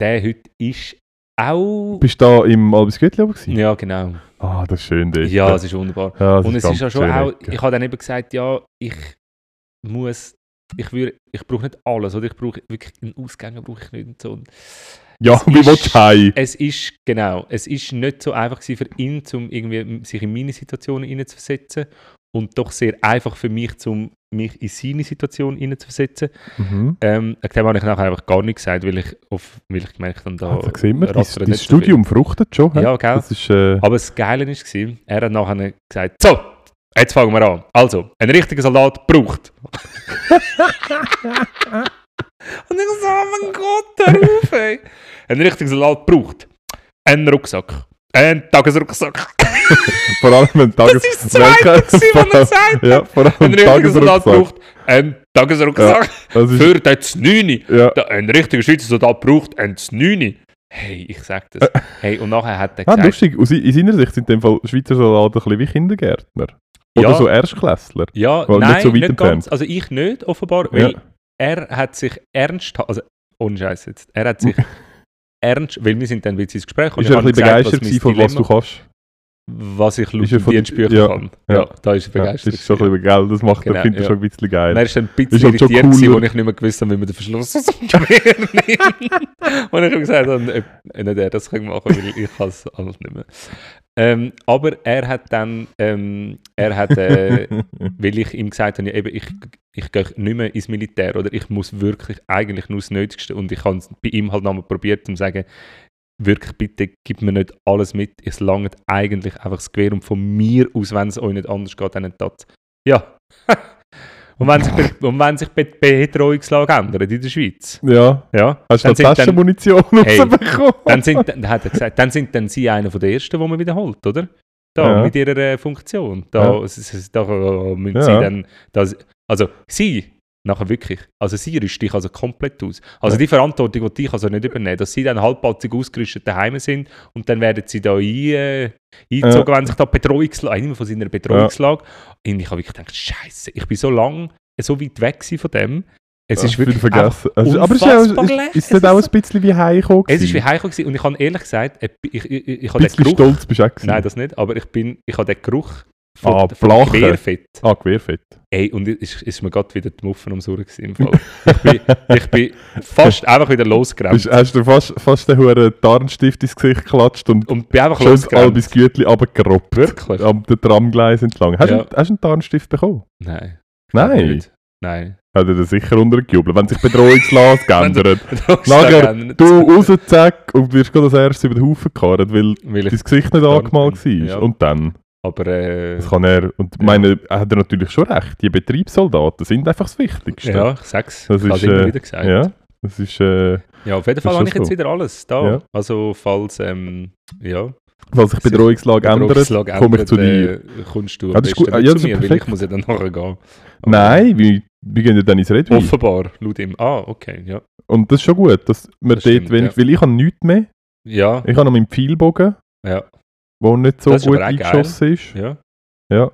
der heute ist auch...
Bist du da im Albis Göttli aber gewesen?
Ja, genau.
Ah, das ist schön dort.
Ja, es ist wunderbar.
Ja, das
Und es
ganz
ist ja schon auch, ich habe dann eben gesagt, ja, ich muss, ich würde, ich brauche nicht alles, oder ich brauche wirklich einen Ausgänger brauche ich nicht und so.
Ja, wie willst du heim?
Es ist, genau, es ist nicht so einfach für ihn, um irgendwie sich in meine Situation hineinzuversetzen und doch sehr einfach für mich, um mich in seine Situation hineinzuversetzen.
Mhm.
Ähm, dem habe ich nachher einfach gar nichts gesagt, weil ich, auf, weil ich gemerkt habe, da
da sehen wir,
rattert
dein
nicht so.
Studium fruchtet schon.
Ja, gell?
Das ist, äh,
Aber das Geile war, er hat nachher gesagt, so, jetzt fangen wir an. Also, ein richtiger Soldat braucht. Und ich so, oh mein Gott, hör auf, ey. Ein richtiger Soldat braucht einen Rucksack. Einen Tagesrucksack.
vor allem ein
Das
Tages...
ist das Zweite, was er gesagt
Ja, vor allem
Ein
ein
richtiger Soldat
Tagesrucksack.
braucht einen Tagesrucksack.
Das ist,
Für den Znüni.
ja.
Ein richtiger Schweizer Soldat braucht einen Znüni. Hey, ich sag das. Hey, und nachher hat er
Ah,
gesagt...
lustig. Aus, in seiner Sicht sind in dem Fall Schweizer Soldaten ein bisschen wie Kindergärtner. Oder
Ja.
so Erstklässler.
Ja,
Weil nicht
nein,
so weit
nicht ganz. Also ich nicht, offenbar, weil
Ja.
er hat sich ernst, also ohne Scheiß jetzt, er hat sich ernst, weil wir sind dann wieder ins Gespräch und
Ist er ein bisschen
gesagt,
begeistert
was
von was du
Dilemma-
kannst?
was ich laut
er
Dienstbüchern
ja,
kann. Ja,
ja.
da ist er begeistert.
ist schon ein bisschen geil. Das macht
Genau,
er, finde ich schon ein bisschen geil.
Und er ist dann ein bisschen
Ist
irritiert, gewesen, wo ich nicht mehr gewusst habe, wie man den Verschluss aus dem Gewehr nimmt. Und ich habe gesagt, habe, äh, nicht er das kann machen, weil ich kann es alles nicht mehr. Ähm, aber er hat dann, ähm, er hat, äh, weil ich ihm gesagt habe, ja, eben, ich, ich gehe nicht mehr ins Militär oder ich muss wirklich eigentlich nur das Nötigste und ich habe es bei ihm halt nochmal probiert, um zu sagen, wirklich bitte gib mir nicht alles mit. Es langt eigentlich einfach das Gewehr und von mir aus, wenn es euch nicht anders geht, dann das. Ja. und wenn sich, be- und wenn sich die Betreuungslage ändert in der Schweiz,
Ja.
ja,
Hast du
dann
Taschenmunition
Hey.
rausbekommen?
dann sind, dann hat er gesagt, dann sind dann sie einer von der ersten, die man wiederholt, oder? Da,
Ja.
mit ihrer äh, Funktion. Da,
Ja.
es- da äh, müssen sie dann, das, also sie, nachher wirklich, also sie rüstet dich also komplett aus. Also
Ja.
die Verantwortung, die ich also nicht übernehmen, dass sie dann halbpatzig ausgerüstet daheim sind und dann werden sie da ein, äh, eingezogen, wenn sich da Betreuungslage, einer von seiner Betreuungslage, und ich habe wirklich gedacht, Scheiße, ich bin so lange so weit weg von dem, es ist
Ja,
wirklich
vergessen. Also, aber es ist, ja,
leer.
ist, ist das auch ein bisschen wie heimgekommen?
es ist wie heimgekommen und ich habe ehrlich gesagt, ich, ich, ich, ich, ich habe den Geruch,
stolz bist du auch
nein, das nicht, aber ich bin, ich habe den Geruch
Ah,
von, von
Blachen.
Querfett,
Ah, Querfett.
ey, und ist, ist mir gerade wieder die Muffen ums Ohr im Fall. ich, bin, ich bin fast einfach wieder losgerannt
hast du fast, fast den hohen Tarnstift ins Gesicht geklatscht und
und bin einfach
schön das. Albis Gütli runtergerobbt.
Wirklich?
Am den Tramgleis entlang. Hast,
Ja.
du, einen- hast du einen Tarnstift bekommen?
Nein.
Nein.
Nein.
Hat er das sicher untergejubelt, wenn sich die Betreuungslage geändert.
Nachher,
du raus, zack, und wirst gerade als erstes über den Haufen gekarrt, weil
Weil
dein
ich,
Gesicht nicht angemalt war.
ja.
Und dann,
aber äh,
das kann er, und
Ja.
meine, er hat er natürlich schon recht, die Betriebssoldaten sind einfach das Wichtigste.
ja, ich sag's.
Das
ich
ist,
immer
äh,
wieder gesagt.
Ja, das ist, äh,
Ja, auf jeden Fall habe ich jetzt
so.
wieder alles da.
Ja.
Also, falls, ähm, ja,
falls sich Bedrohungslage ändert, komme ich zu dir.
äh, kommst du
Ah,
am
das ist gut. Ah, ja,
zu
das ist
mir, weil
perfekt.
ich muss ja dann nachher gehen. Aber
Nein, wir, wir gehen ja dann ins Redwein.
Offenbar, laut ihm. Ah, okay, ja.
Und das ist schon gut, dass wir
Das
dort
stimmt,
wenig,
ja.
weil ich habe nichts mehr.
Ja,
Ich habe noch meinen Pfeilbogen,
ja,
der nicht so gut
geil.
eingeschossen ist.
ja.
Ja.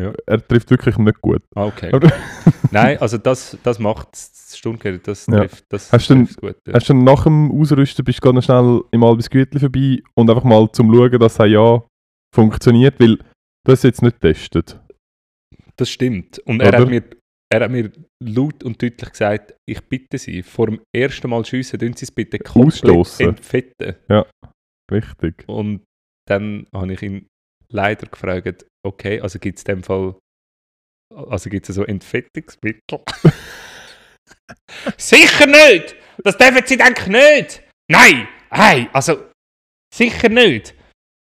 Ja.
Er trifft wirklich nicht gut.
Ah, okay. Nein, also das, das macht das Sturmgewehr, das
Ja.
trifft, das
Hast du
trifft gut. Ja.
Hast du dann nach dem Ausrüsten bist du ganz schnell im Albis Gütli vorbei und einfach mal zum Schauen, dass er ja funktioniert, weil du hast jetzt nicht getestet.
Das stimmt. Und er hat, mir, er hat mir laut und deutlich gesagt, ich bitte Sie, vor dem ersten Mal schiessen, tun Sie es bitte komplett
Ausstossen.
entfetten.
Richtig.
Und dann habe ich ihn leider gefragt, okay, also gibt es in dem Fall, also gibt es so Entfettungsmittel? sicher nicht! Das dürfen Sie denken nicht! Nein! Hey, also sicher nicht!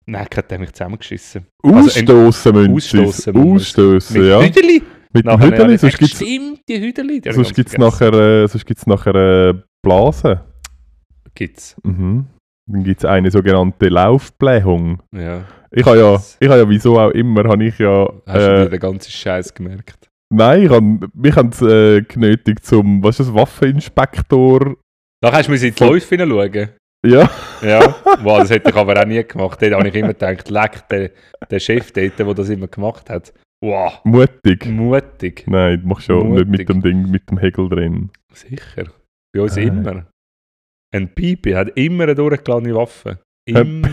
Nein, hat er mich zusammengeschissen. Also
Ausstoßen es.
Man es.
Ausstoßen, ja.
Hüdeli?
Mit dem Hüdeli, sonst gibt es
Stimmt, die Hüdeli.
sonst gibt's
vergessen.
nachher, äh, sonst gibt's nachher äh, Blasen.
Gibt's,
Mhm. Dann gibt es eine sogenannte Laufblähung.
ja.
Ich habe ja, ich habe ja wieso auch immer, habe ich ja...
Hast du
Äh,
dir den ganzen Scheiß gemerkt?
nein, ich habe, mich haben sie äh, genötigt zum, was ist das, Waffeninspektor...
Da hast du in die Läufe hineinschauen.
Ja,
Ja, wow, das hätte ich aber auch nie gemacht. Dort habe ich immer gedacht, leck, der, der Chef dort, der das immer gemacht hat. Wow,
mutig.
mutig.
Nein, du machst schon nicht mit
Mutig.
dem Ding, mit dem Hegel drin.
Sicher. Bei uns
Ah.
immer. Ein Pipi hat immer eine durchgeladene Waffe. Immer.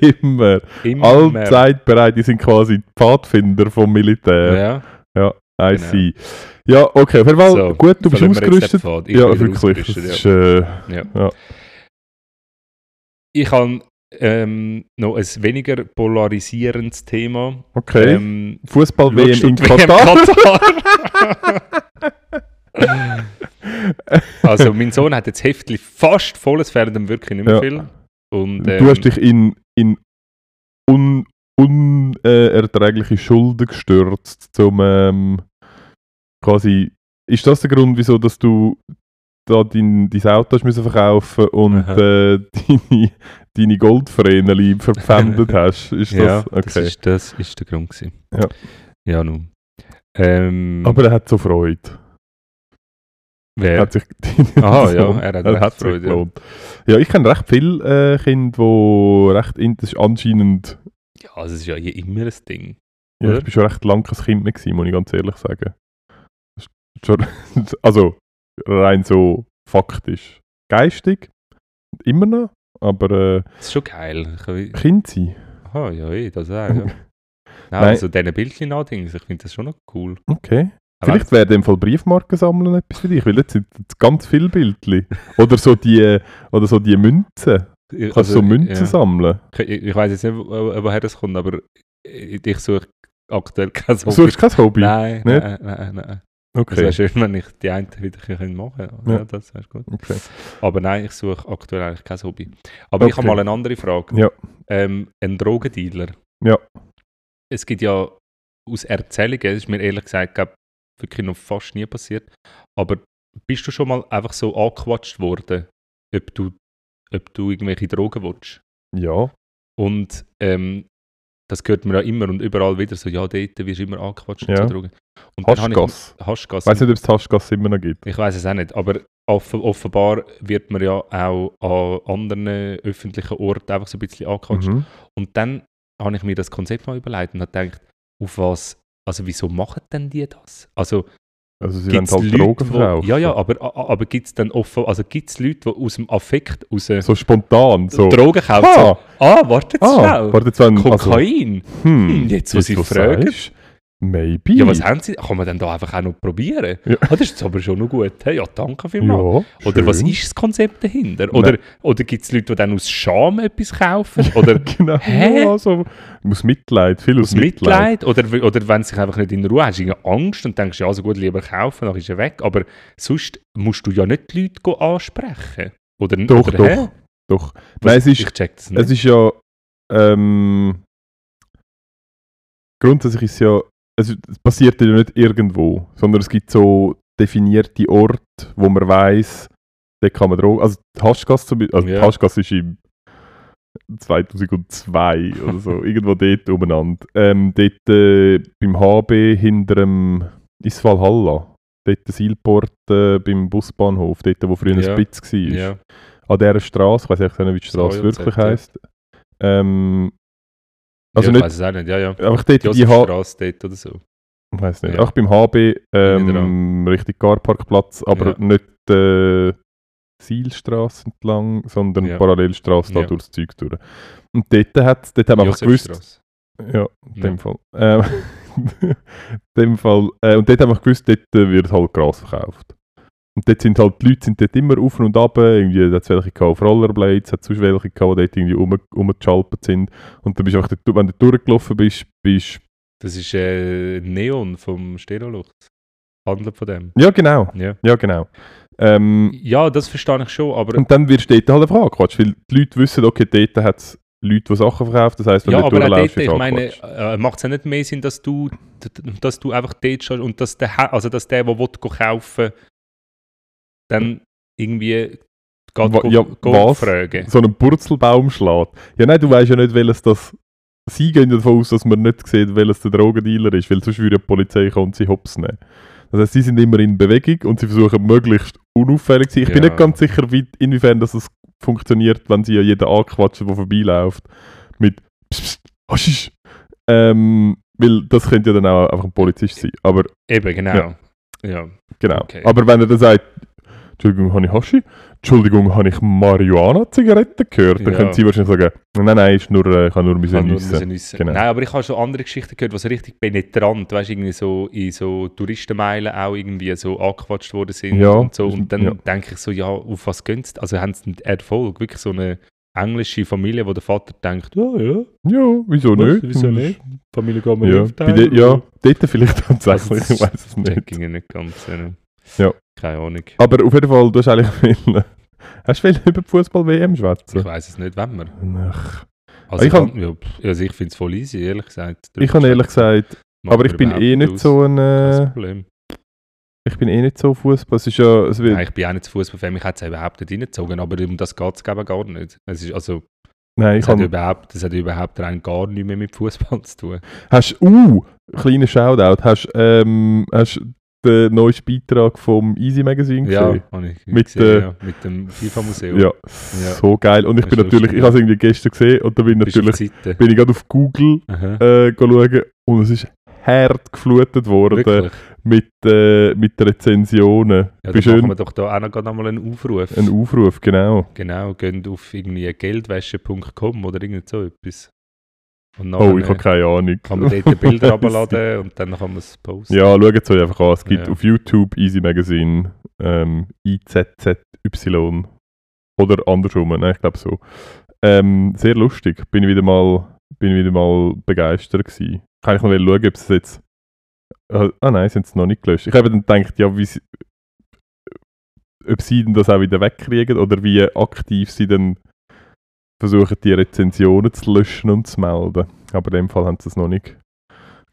immer.
immer.
Allzeit bereit, die sind quasi die Pfadfinder vom Militär.
Ja,
I
genau.
see. Ja, okay, auf jeden Fall
So,
gut, du bist ausgerüstet. Ja, wirklich.
Ausgerüstet,
ist, äh,
ja.
ja.
Ich habe ähm, noch ein weniger polarisierendes Thema.
okay.
Ähm,
Fußball-WM in
WM
Katar.
Katar? also, mein Sohn hat jetzt Heftli fast voll, es fehlen ihm wirklich nicht mehr
Ja.
viel. Und, ähm,
Du hast dich in, in un, unerträgliche Schulden gestürzt, zum ähm, quasi. Ist das der Grund, wieso dass du da dein, dein Auto hast müssen verkaufen und äh, deine, deine Goldvreneli verpfändet hast? Ist
ja,
das okay?
das, ist, das ist der Grund. Gewesen.
Ja.
Ja, nun. Ähm,
Aber er hat so Freude.
Wer?
Hat sich,
Aha, ja, er hat
hat
Freude, ja.
gelohnt. Ja. ich kenne recht viele äh, Kinder, die recht in- das ist anscheinend.
ja, also es ist ja hier immer ein Ding.
Ja,
Oder?
ich bin schon recht lang kein Kind mehr gewesen, muss ich ganz ehrlich sagen. Schon, also rein so faktisch. Geistig, immer noch, aber äh,
Das ist schon geil. Kann-
Kind sein.
Aha, ja, eh, das auch, ja. Nein,
Nein.
also diese Bildchen andings, ich finde das schon noch cool.
Okay.
Aber
Vielleicht wäre dem Fall Briefmarken sammeln etwas für dich, weil jetzt sind ganz viele Bildchen. Oder so die, oder so die Münzen. Kannst du so Münzen
Also, ja.
sammeln?
Ich, ich weiß jetzt nicht, wo- woher das kommt, aber ich ich suche aktuell kein
Du suchst kein Hobby?
Nein, nein, nein, nein. Es
Okay.
wäre schön, wenn ich die einen wieder machen könnte. Ja,
Ja.
das wäre gut.
okay.
Aber nein, ich suche aktuell eigentlich kein Hobby. Aber ich habe
Okay.
mal eine andere Frage.
Ja.
Ähm, ein Drogendealer.
Ja.
Es gibt ja aus Erzählungen, das ist mir ehrlich gesagt glaub, wirklich noch fast nie passiert, aber bist du schon mal einfach so angequatscht worden, ob du, ob du irgendwelche Drogen willst?
Ja.
Und ähm, das hört man ja immer und überall wieder so, ja, dort wirst du immer angequatscht
Ja.
zu Drogen. Und
Haschgas.
ich Haschgas.
Ich weiß nicht, ob es Haschgas immer noch gibt.
Ich weiß es auch nicht, aber off offenbar wird man ja auch an anderen öffentlichen Orten einfach so ein bisschen angequatscht.
Mhm.
Und dann habe ich mir das Konzept mal überlegt und habe gedacht, auf was, also wieso machen denn die das? Also
Also sie
gibt's
halt
Leute,
Drogen verkaufen.
Ja, ja, aber, aber gibt es dann offen, also gibt es Leute, die aus dem Affekt raus
So spontan. So.
Drogen kaufen?
Ah.
So, ah, wartet
Ah,
schnell.
warte jetzt, wenn, also,
Kokain?
hm,
Hm, jetzt, wo Sie
du's
fragen.
sagst, Maybe.
Ja, was haben Sie? Kann man dann da einfach auch noch probieren?
Ja.
Ah, das ist jetzt aber schon noch gut. Hey, ja, danke vielmals.
Ja,
Oder was
schön.
ist das Konzept dahinter? Oder, oder gibt es Leute, die dann aus Scham etwas kaufen? Oder
genau.
Hä?
Ja, so, aus Mitleid, viel aus,
aus Mitleid? Oder, oder wenn sich einfach nicht in Ruhe hast, irgendwie Angst und denkst, ja, also gut, lieber kaufen, dann ist er weg. Aber sonst musst du ja nicht die Leute ansprechen. Oder,
Doch,
oder,
doch.
hä?
Doch.
Was-
Nein, es ist,
ich check das nicht.
es ist ja. Ähm, grundsätzlich ist es ja. Es, es passiert ja nicht irgendwo, sondern es gibt so definierte Orte, wo man weiß, da kann man Drogen. Also, die Haschgasse zum Beispiel. Also,
Ja.
die Haschgasse ist im 2002 oder so, irgendwo dort umeinander. Ähm, dort äh, beim HB hinter dem Isfalhalla. Dort der Seilport äh, beim Busbahnhof, dort wo früher ein Spitz war
ja.
an dieser Straße, ich weiß nicht, wie die Straße wirklich heisst. Ähm, also
ja, ich
nicht
weiß es auch nicht, ja, ja.
einfach dort
Die Josefstrasse dort oder so.
ich weiß nicht,
Ja.
auch beim HB ähm,
dran.
Richtung Garparkplatz, aber
Ja.
nicht äh, Seilstraße entlang, sondern
Ja.
Parallelstraße da durchs Zeug durch. Und dort, hat, dort haben wir einfach gewusst, ja, in dem. Fall. Ähm, in dem Fall. Äh, und dort haben wir gewusst, dort äh, wird halt Gras verkauft. Und dort sind halt, die Leute sind dort immer auf und ab, irgendwie, da hat es welche gehabt auf Rollerblades, hat es sonst welche gehabt, die dort irgendwie rum, rumgeschalpert sind. Und dann bist du einfach, dort, wenn du durchgelaufen bist, bist
Das ist äh, Neon vom Stereolux. Handelt von dem.
ja genau,
Ja.
ja genau. Ähm,
ja, das verstehe ich schon, aber
und dann wirst du dort halt einfach angequatscht, weil die Leute wissen, okay, dort hat es Leute, die Sachen verkaufen, das heisst, wenn
Ja,
du
aber dort, ich meine, äh, macht es ja nicht mehr Sinn, dass du, dass du einfach dort stehst und dass der, also dass der, der will kaufen dann irgendwie
Wa-
go,
ja,
go fragen.
so einen Purzelbaum schlägt. Ja, nein, du weißt ja nicht, welches das. Sie gehen davon aus, dass man nicht sieht, welches der Drogendealer ist, weil sonst würde die Polizei kommen und sie hops nehmen. Das heißt, sie sind immer in Bewegung und sie versuchen möglichst unauffällig zu sein. Ich bin
Ja.
nicht ganz sicher, wie, inwiefern das funktioniert, wenn sie ja jeden anquatschen, der vorbeiläuft, mit Psst, psst. Ähm, weil das könnte ja dann auch einfach ein Polizist sein. Aber
Eben, genau.
Ja.
Ja.
Genau.
Okay.
Aber wenn er dann sagt, Entschuldigung, habe ich Haschi? Entschuldigung, habe ich Marihuana-Zigaretten gehört? Dann
Ja.
können sie wahrscheinlich sagen, nein, nein, ist nur, äh, ich habe nur müssen
nur
nüssen. Genau.
Nein, aber ich habe schon andere Geschichten gehört, die so richtig penetrant, weißt du, irgendwie so in so Touristenmeilen auch irgendwie so angequatscht worden sind
Ja,
und so. Und dann
ja.
denke ich so, ja, auf was gehen sie? Also haben sie einen Erfolg? Wirklich so eine englische Familie, wo der Vater denkt, ja, ja,
Ja, wieso
was,
nicht?
wieso nicht? Familie geht mir
Ja, de, ja dort vielleicht tatsächlich,
Also,
ich weiß es nicht.
ich nicht ganz.
Ja.
Keine Ahnung.
Aber auf jeden Fall, du hast eigentlich wollen, hast du wollen über die Fußball-WM schwätzen?
Ich weiß es nicht, wenn wir.
Ach,
Also
Ich kann-
kann, ja, also ich finde es voll easy, ehrlich gesagt.
Ich habe ehrlich gesagt, aber ich bin eh nicht
aus.
so ein, äh,
Problem.
ich bin eh nicht so Fußball. Es ist ja, es wird,
Nein, ich bin auch nicht zu Fußballfan, ich hätte es überhaupt nicht reingezogen, aber um das geht es gar nicht. Es ist, also,
nein, ich
das, hat
kann,
überhaupt, das hat überhaupt rein gar nichts mehr mit Fußball zu tun.
Hast uh, kleiner Shoutout, hast ähm, hast den neuesten Beitrag vom Easy Magazine
Ja,
gesehen?
habe ich
Mit,
gesehen,
äh,
ja, mit dem FIFA-Museum.
Ja, so geil. Und ich bin natürlich,
lustig,
ich habe es irgendwie gestern gesehen und da bin natürlich, bin ich gerade auf Google äh, schauen und es ist hart geflutet worden
Wirklich?
mit, äh, mit Rezensionen.
Ja, dann machen wir doch da auch noch, gerade noch mal einen Aufruf.
ein Aufruf, genau.
Genau, geht auf irgendwie geldwäsche.com oder irgend so etwas.
Oh, ich habe keine Ahnung.
kann man dort Bilder abladen und dann kann man es posten.
Ja, schaut es euch einfach an. Es gibt
Ja.
auf YouTube Easy Magazine ähm, IZZY oder andersrum, ne? ich glaube so. Ähm, sehr lustig. Bin ich wieder mal, bin ich wieder mal begeistert gewesen. Kann ich noch schauen, ob es jetzt Ah, ah nein, sind es noch nicht gelöscht. Ich habe dann gedacht, ja, wie sie, ob sie denn das auch wieder wegkriegen oder wie aktiv sie dann versuchen, die Rezensionen zu löschen und zu melden. Aber in dem Fall haben sie es noch nicht,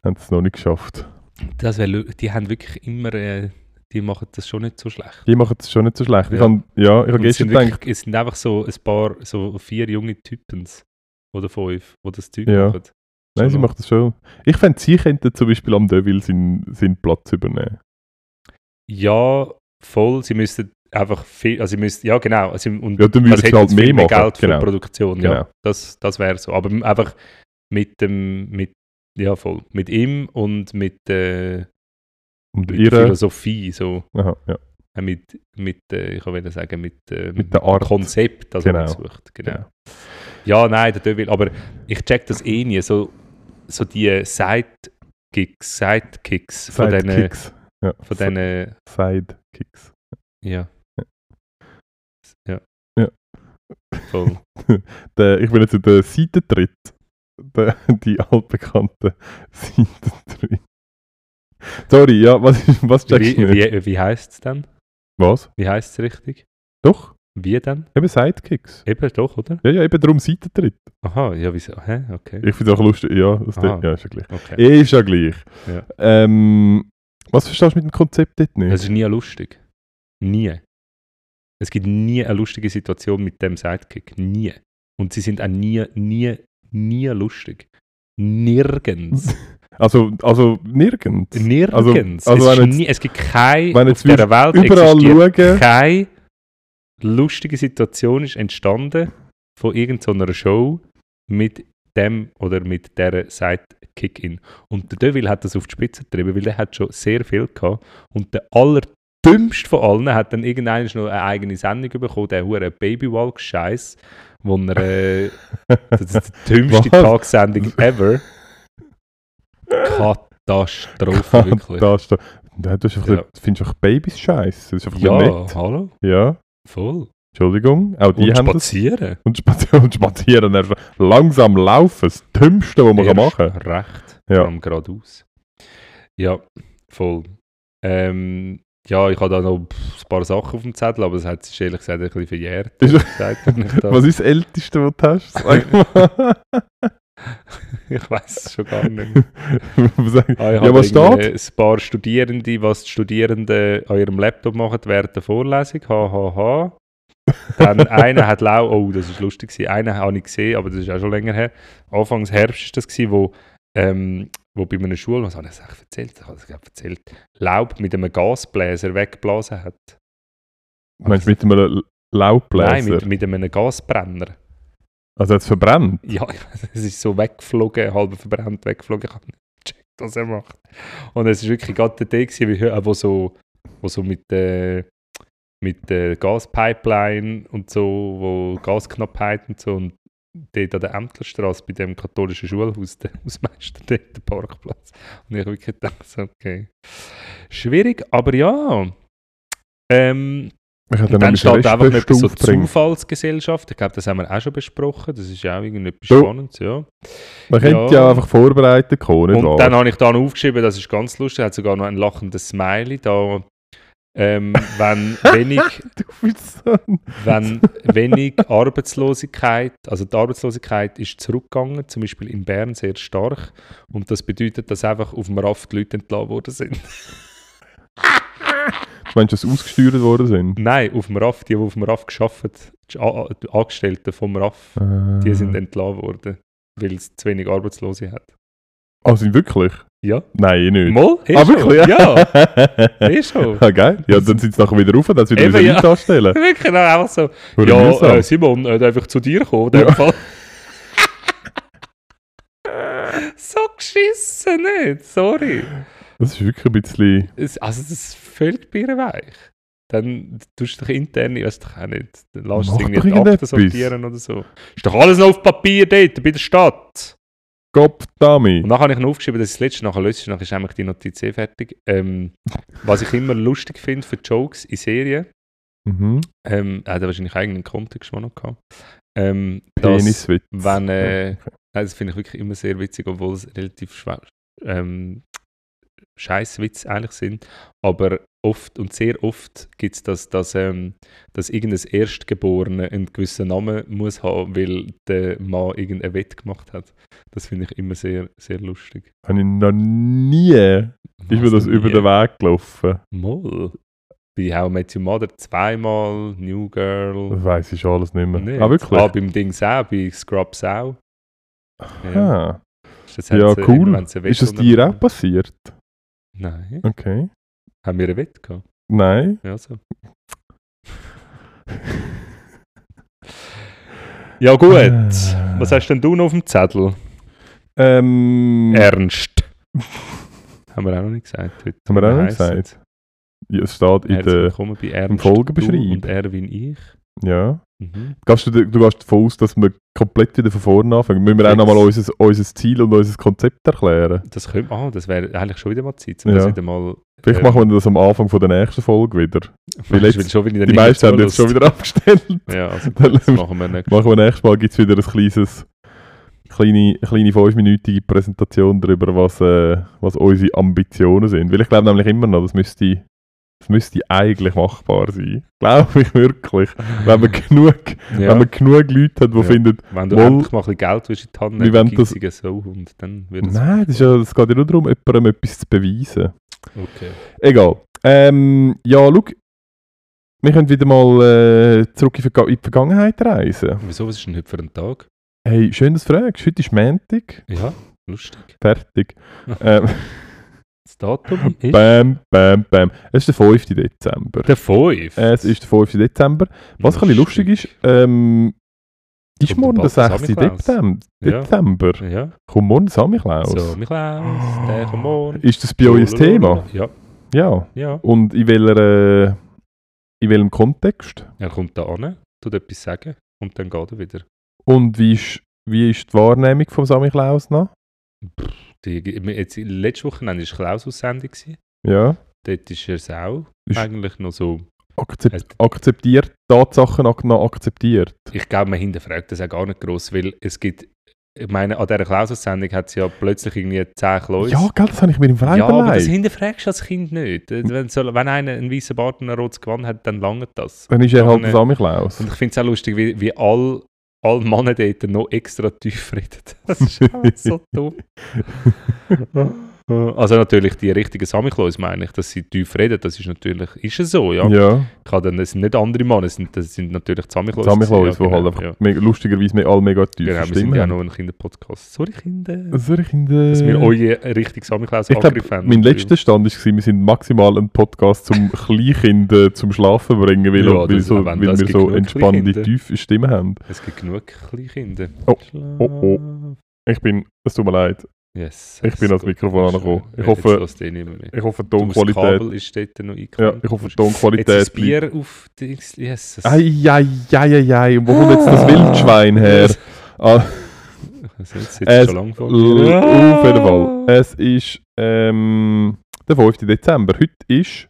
haben sie es noch nicht geschafft.
Das lu- die haben wirklich immer, äh, die machen das schon nicht so schlecht.
Die machen es schon nicht so schlecht. Ich
Ja.
habe ja, ich hab gestern
sind
gedacht,
wirklich, es sind einfach so ein paar, so vier junge Typens oder fünf, die das Zeug
Ja.
machen.
nein,
Schon
sie macht das schon. Ich fände, sie könnten zum Beispiel am Deville seinen, seinen Platz übernehmen.
Ja, voll. Sie müssten einfach viel, also sie müssten, ja genau. Also, und
Ja, dann sie
hätten
halt mehr machen.
Geld für
Genau.
Produktion,
Genau.
ja. Das, das wäre so. Aber einfach mit dem, mit, ja voll, mit ihm und mit, äh,
Und
mit der
ihre.
Philosophie, so.
Aha, ja.
Äh, Mit, mit äh, ich würde sagen, mit, äh,
Mit Art.
Konzept, das
Genau.
man sucht. Genau.
Genau.
Ja, nein, der Devil, aber ich check das eh nie. So, so die Sidekicks, Sidekicks von diesen,
Sidekicks. Ja.
von diesen,
Sidekicks.
Ja. Voll.
Der, ich bin jetzt in der Seitentritt. Der, die altbekannte Seitentritt. Sorry, ja, was, was checkst
Wie,
du nicht?
wie, wie heisst es denn?
Was?
Wie heisst es richtig?
Doch,
Wie denn?
eben Sidekicks.
Eben doch, oder?
Ja, ja, eben darum Seitentritt.
Aha, ja, wieso? Hä? Okay.
Ich finde es auch lustig. Ja, das
Aha.
ja, ist ja gleich.
okay.
Eh, Ist ja gleich.
Ja.
Ähm, was verstehst du mit dem Konzept dort nicht?
Es ist nie lustig. Nie. Es gibt nie eine lustige Situation mit dem Sidekick. Nie. Und sie sind auch nie, nie, nie lustig. Nirgends.
Also, also nirgends.
Nirgends.
also
es,
wenn
ist
jetzt-
nie, es gibt keine,
wenn
auf dieser Welt
überall schauen-
keine lustige Situation ist entstanden von irgendeiner Show mit dem oder mit der Sidekick-In. Und der Deville hat das auf die Spitze getrieben, weil er hat schon sehr viel gehabt. Und der allerdümmste von allen hat dann irgendwann noch eine eigene Sendung bekommen, der hure Babywalk-Scheiß, wo er äh, das ist die dümmste
Was?
Tagessendung ever. Katastrophe, wirklich.
Nein, du
Ja.
findest einfach Babys scheiße. Das ist einfach
Ja,
nett.
hallo,
Ja,
voll.
Entschuldigung. Auch die
und
haben das.
spazieren.
Und spazieren, und spazieren. erst Langsam laufen. Das Dümmste, was man kann
Erst
machen
Recht,
Ja.
geradeaus. Ja, voll. Ähm, ja, ich habe da noch ein paar Sachen auf dem Zettel, aber das hat sich ehrlich gesagt ein bisschen verjährt.
Was ist das Älteste, was du hast?
Ich weiß es schon gar nicht mehr.
Was
Ah, ich
Ja, was
irgendwie Ein paar Studierende, was die Studierenden an ihrem Laptop machen während der Vorlesung. Hahaha. Dann einer hat lau, oh, das ist lustig gewesen. Einen habe ich gesehen, aber das ist auch schon länger her. Anfangs Herbst ist das gewesen, wo, ähm, wo bei einer Schule, was habe ich das erzählt? Ich habe das erzählt. Laub mit einem Gasbläser weggeblasen hat.
Meinst du mit einem Laubbläser?
Nein, mit, mit einem Gasbrenner.
Also hat es verbrannt?
Ja, es ist so weggeflogen, halb verbrannt weggeflogen. Ich habe nicht gecheckt, was er macht. Und es ist wirklich gerade der Tag, gewesen, wo so, wo so mit der mit der Gaspipeline und so, wo Gasknappheit und so und dort an der Ämterstraße bei dem katholischen Schulhaus, der Hausmeister dort, der Parkplatz. Und ich habe wirklich gedacht, so, okay. Schwierig, aber ja. Ähm, und dann steht einfach etwas so
aufbringen.
Zufallsgesellschaft. Ich glaube, das haben wir auch schon besprochen. Das ist ja auch irgendetwas
Du.
Spannendes, ja.
Man könnte
Ja.
ja einfach vorbereitet kommen, nicht
Und
wahr?
dann habe ich da noch aufgeschrieben, das ist ganz lustig, hat sogar noch ein lachendes Smiley da. Ähm, wenn wenig,
so
wenn wenig Arbeitslosigkeit, also die Arbeitslosigkeit ist zurückgegangen, zum Beispiel in Bern sehr stark. Und das bedeutet, dass einfach auf dem Raft die Leute entlassen worden sind.
Du meinst, dass ausgesteuert worden sind?
Nein, auf dem Raft, die, die auf dem Raft geschafft, die die Angestellten vom RAF, die
Äh.
sind entlassen worden, weil es zu wenig Arbeitslose hat.
Ah, sind wirklich?
Ja.
Nein, nicht.
Mal? Ist
ah,
so.
wirklich?
Ja, ist so.
ah, geil. Ja, dann sind sie nachher wieder rauf, dann sie wieder
Eben, ja.
Leute anstellen.
Wirklich genau, einfach so.
Oder
ja, äh, Simon, äh, einfach zu dir kommen,
Ja.
Fall. so geschissen nicht, sorry.
Das ist wirklich ein bisschen...
Es, also das ist völlig bierweich. Dann tust du dich intern, ich weiß doch auch nicht, dann lässt du es irgendwie Akten sortieren oder so. Ist doch alles noch auf Papier dort, bei der Stadt.
Kopf, Dummy.
Und dann habe ich noch aufgeschrieben, dass ich das letzte nachher löse, nachher ist nämlich die Notiz eh fertig. Ähm, was ich immer lustig finde für Jokes in Serien,
Mhm.
ähm, hat er wahrscheinlich eigenen Kontext schon noch gehabt. Ähm,
Peniswitz.
wenn, äh,
okay.
nein, das finde ich wirklich immer sehr witzig, obwohl es relativ schwer ähm, scheiß Witz eigentlich sind. Aber oft und sehr oft gibt es das, dass, ähm, dass irgendein Erstgeborene einen gewissen Namen muss haben, weil der Mann irgendein Wett gemacht hat. Das finde ich immer sehr, sehr lustig.
Habe ich noch nie, ist mir das
denn
über
nie?
den Weg gelaufen.
Moll. Bei How I Met Your Mother zweimal, New Girl.
Das weiss ich alles nicht mehr.
Nicht.
Ah, wirklich?
Ah, beim Dings auch, bei Scrubs auch. Das
Ja,
sie-
cool. Ist das dir auch passiert?
Nein.
Okay.
Haben wir eine Wette gehabt?
Nein.
Ja, so. ja, gut.
Äh.
Was hast denn du noch auf dem Zettel?
Ähm,
Ernst. Haben wir auch noch nicht gesagt heute.
Haben wir auch noch nicht
es?
gesagt. ja, es steht in der.
Ernst.
Folgenbeschreibung.
Du und Erwin ich.
Ja.
Mhm.
Gehst du, du gehst davon aus, dass wir komplett wieder von vorne anfangen? Müssen wir auch
Fix.
nochmal unser, unser Ziel und unser Konzept erklären?
Das könnte ah, das wäre eigentlich schon wieder mal Zeit, um
Ja.
das wieder mal.
Vielleicht
ähm,
machen wir das am Anfang von der nächsten Folge wieder.
weil
jetzt-
schon wieder
Die meisten haben jetzt schon wieder abgestellt.
Ja, also
Dann
das machen wir nicht.
Machen wir nächstes Mal gibt es wieder ein kleines, kleine, kleine fünfminütige Präsentation darüber, was, äh, was unsere Ambitionen sind. Weil ich glaube nämlich immer noch, das müsste, das müsste eigentlich machbar sein. Glaube ich wirklich. Wenn man genug,
Ja.
wenn man genug Leute hat, die
Ja.
finden,
Wenn du
Wohl-
endlich mal ein bisschen Geld willst in die Hand
Wir
nehmen,
wollen
dann wird es...
nein, das ist ja, es geht ja nur darum, jemandem etwas zu beweisen.
Okay.
Egal. Ähm, ja, schau, wir können wieder mal äh, zurück in, in die Vergangenheit reisen.
Wieso, was ist denn heute für ein Tag?
Hey, schön, dass du fragst. Heute ist Montag.
Ja, lustig.
Fertig. ähm,
Das Datum ist
bam, bam, bam. Es ist der 5. Dezember.
der 5.
Es ist der 5. Dezember. Was ein bisschen lustig ist, ähm, ist
Kommt
morgen der
bald der
6.
Samichlaus.
Dezember.
Ja.
Dezember.
Ja,
Kommt morgen der Samichlaus?
so, Miklaus, der kommt morgen.
Ist das bei euch ein Thema?
Ja,
Ja.
ja.
Und in, welcher, äh, in welchem Kontext?
Er kommt da an, tut etwas sagen und dann geht er wieder.
Und wie ist, wie ist die Wahrnehmung vom Samichlaus noch?
Die, jetzt, letzte Woche war Klaus-Aussendung. gewesen.
Ja.
Dort ist es auch
Ist-
eigentlich noch so...
Akzept,
Es-
akzeptiert, Tatsachen noch akzeptiert.
Ich glaube, man hinterfragt das auch gar nicht gross, weil es gibt... Ich meine, an dieser Klaus-Aussendung hat es ja plötzlich irgendwie 10 Klaus.
Ja, gell, das habe ich mir im Verein
Ja, aber das
überlegt.
hinterfragst du als Kind nicht. Äh, Wenn, so, wenn einer einen weißen Bart und ein rotes Gewand hat, dann langt das.
Dann ist er halt der
nicht.
Samichlaus.
Und ich finde es auch lustig, wie, wie all, all Männer dort noch extra tief reden. Das ist so dumm. Also natürlich die richtigen Samichlaus meine ich, dass sie tief reden, das ist natürlich, ist es so, ja.
Ja,
Ich habe dann, das sind nicht andere Männer, das sind, das sind natürlich die Samichlaus.
Samichlaus,
ja,
die halt
genau,
einfach
ja.
mega, lustigerweise me- alle mega tief
Genau, wir sind
Stimmen
ja auch noch ein Kinderpodcast. Sorry Kinder,
Soll ich in der...
dass wir eure richtig Samichlaus Angriff haben.
mein letzter Stand war, wir sind maximal ein Podcast zum Kleinkinder zum Schlafen bringen, weil,
Ja,
weil,
das-
so, weil wir so
Kleinkinder.
tiefe Stimmen haben.
Es gibt genug Kleinkinder.
Oh, oh, Ich bin, es tut mir leid,
Yes.
Ich bin ans Mikrofon angekommen. Ich hoffe-
Jetzt
ich hoffe die
Du, das
Tonqualität...
Kabel ist dort noch
Ja,
eingeklemmt.
ich hoffe die
Jetzt
Tonqualität
ist das Bier auf... Dings- Yes.
Eieieiei, und wo kommt jetzt das Wildschwein her? Ah,
Also jetzt sitzt
Es-
schon lange vor mir.
auf jeden Fall. Es ist ähm, der 5. Dezember. Heute ist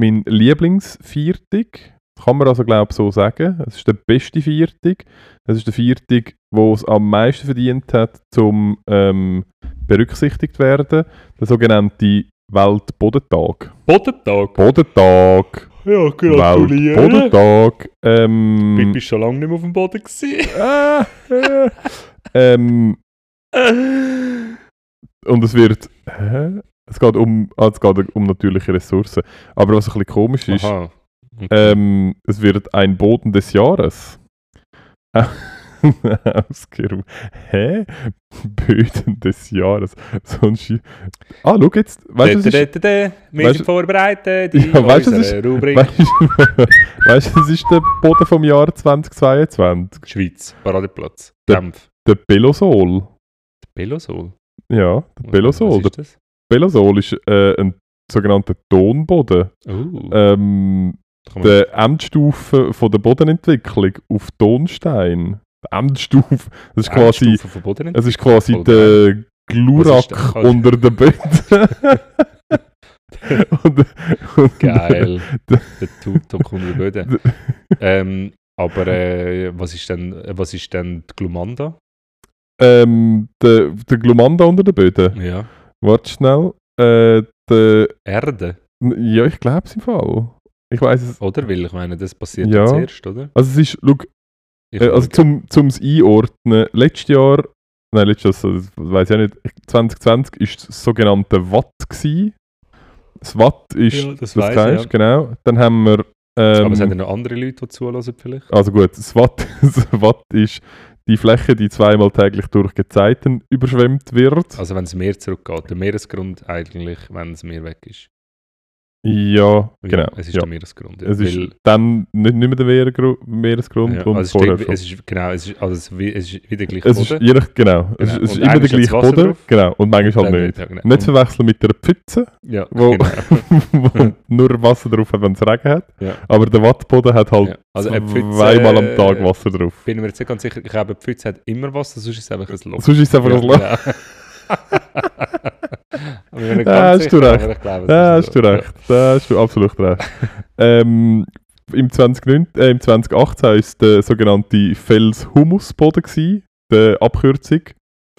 mein Lieblingsviertag. Kann man also, glaube ich, so sagen. Es ist der beste Viertag. Es ist der Viertag, wo es am meisten verdient hat, zum ähm, berücksichtigt werden. Der sogenannte Weltbodentag.
Bodentag.
Bodentag.
Ja,
Weltbodentag. Ähm,
Du bist schon lange nicht mehr auf dem Boden gewesen.
Ah, äh, ähm, und es wird. Hä? Es geht um, ah, es geht um natürliche Ressourcen. Aber was ein bisschen komisch ist.
Okay.
ähm, es wird ein Boden des Jahres. Ausgerufen. Hä? Böden des Jahres. So ein Schi ah, schau jetzt. Weißt du,
Da, da. Wir
weißt
sind vorbereitet.
Ja, weißt du,
unserer
ist- weißt, weißt, du, es ist der Boden vom Jahr 2022.
Schweiz, Paradeplatz,
Der-
Genf.
Der Belosol.
Belosol.
Ja, der Belosol.
Was
Der
ist das?
Belosol ist äh, ein sogenannter Tonboden.
Oh,
Ähm, der Endstufe von der Bodenentwicklung auf Tonstein. Endstufe, das ist quasi, es ist quasi der Glurak unter den Böden. und, und,
Geil.
Der-
der Tutok unter den Böden. ähm, aber äh, was, ist denn, was ist denn die Glumanda?
Ähm, der, der Glumanda unter den Böden.
Ja.
Warte schnell. äh, der,
Erde,
ja, ich glaube es im Fall. Ich weiß es.
oder? Weil ich meine, das passiert
Ja.
zuerst, oder?
Also es ist,
Ich
äh, also zum, es einordnen, letztes Jahr, nein, letztes Jahr, das weiß ich auch nicht, 2020 ist das sogenannte Watt gewesen. Das Watt ist,
Ja, das
das
weiss
kennst,
ja.
genau. Dann haben wir,
Aber es
ähm,
haben ja noch andere Leute, die zuhören vielleicht.
also gut, das Watt, das Watt ist die Fläche, die zweimal täglich durch Gezeiten überschwemmt wird.
Also wenn das Meer zurückgeht. Der Meeresgrund eigentlich, wenn das Meer weg ist.
Ja,
Ja,
genau.
Es ist
ja.
der Meeresgrund. ja.
Es ist dann nicht, nicht mehr der Meeresgru- Meeresgrund
ja,
und
also es,
vorher
ist, es ist genau, es ist, also es, ist wie- es ist wieder gleich
Es ist,
Boden.
je nach, genau, es,
Genau.
es ist
Und
immer
einmal
der
ist
gleiche Boden.
drauf.
Genau, und manchmal halt
Dann
nicht.
Ja, genau.
Nicht verwechseln mit einer Pfütze,
ja,
wo,
genau.
wo nur Wasser drauf hat, wenn es Regen hat.
Ja.
Aber der Wattboden hat halt
Ja. Also Pfütze,
zweimal am Tag
äh,
Wasser drauf.
bin mir jetzt nicht ganz sicher. Ich glaube, die Pfütze hat immer Wasser, sonst ist es einfach ein Loch.
Sonst ist es einfach
Ja,
ein Loch.
ganz
hast du recht.
glaube,
Da hast du recht. Da hast du absolut recht. ähm, im, 2009, äh, Im 2018 war es der sogenannte Fels-Humusboden, der Abkürzung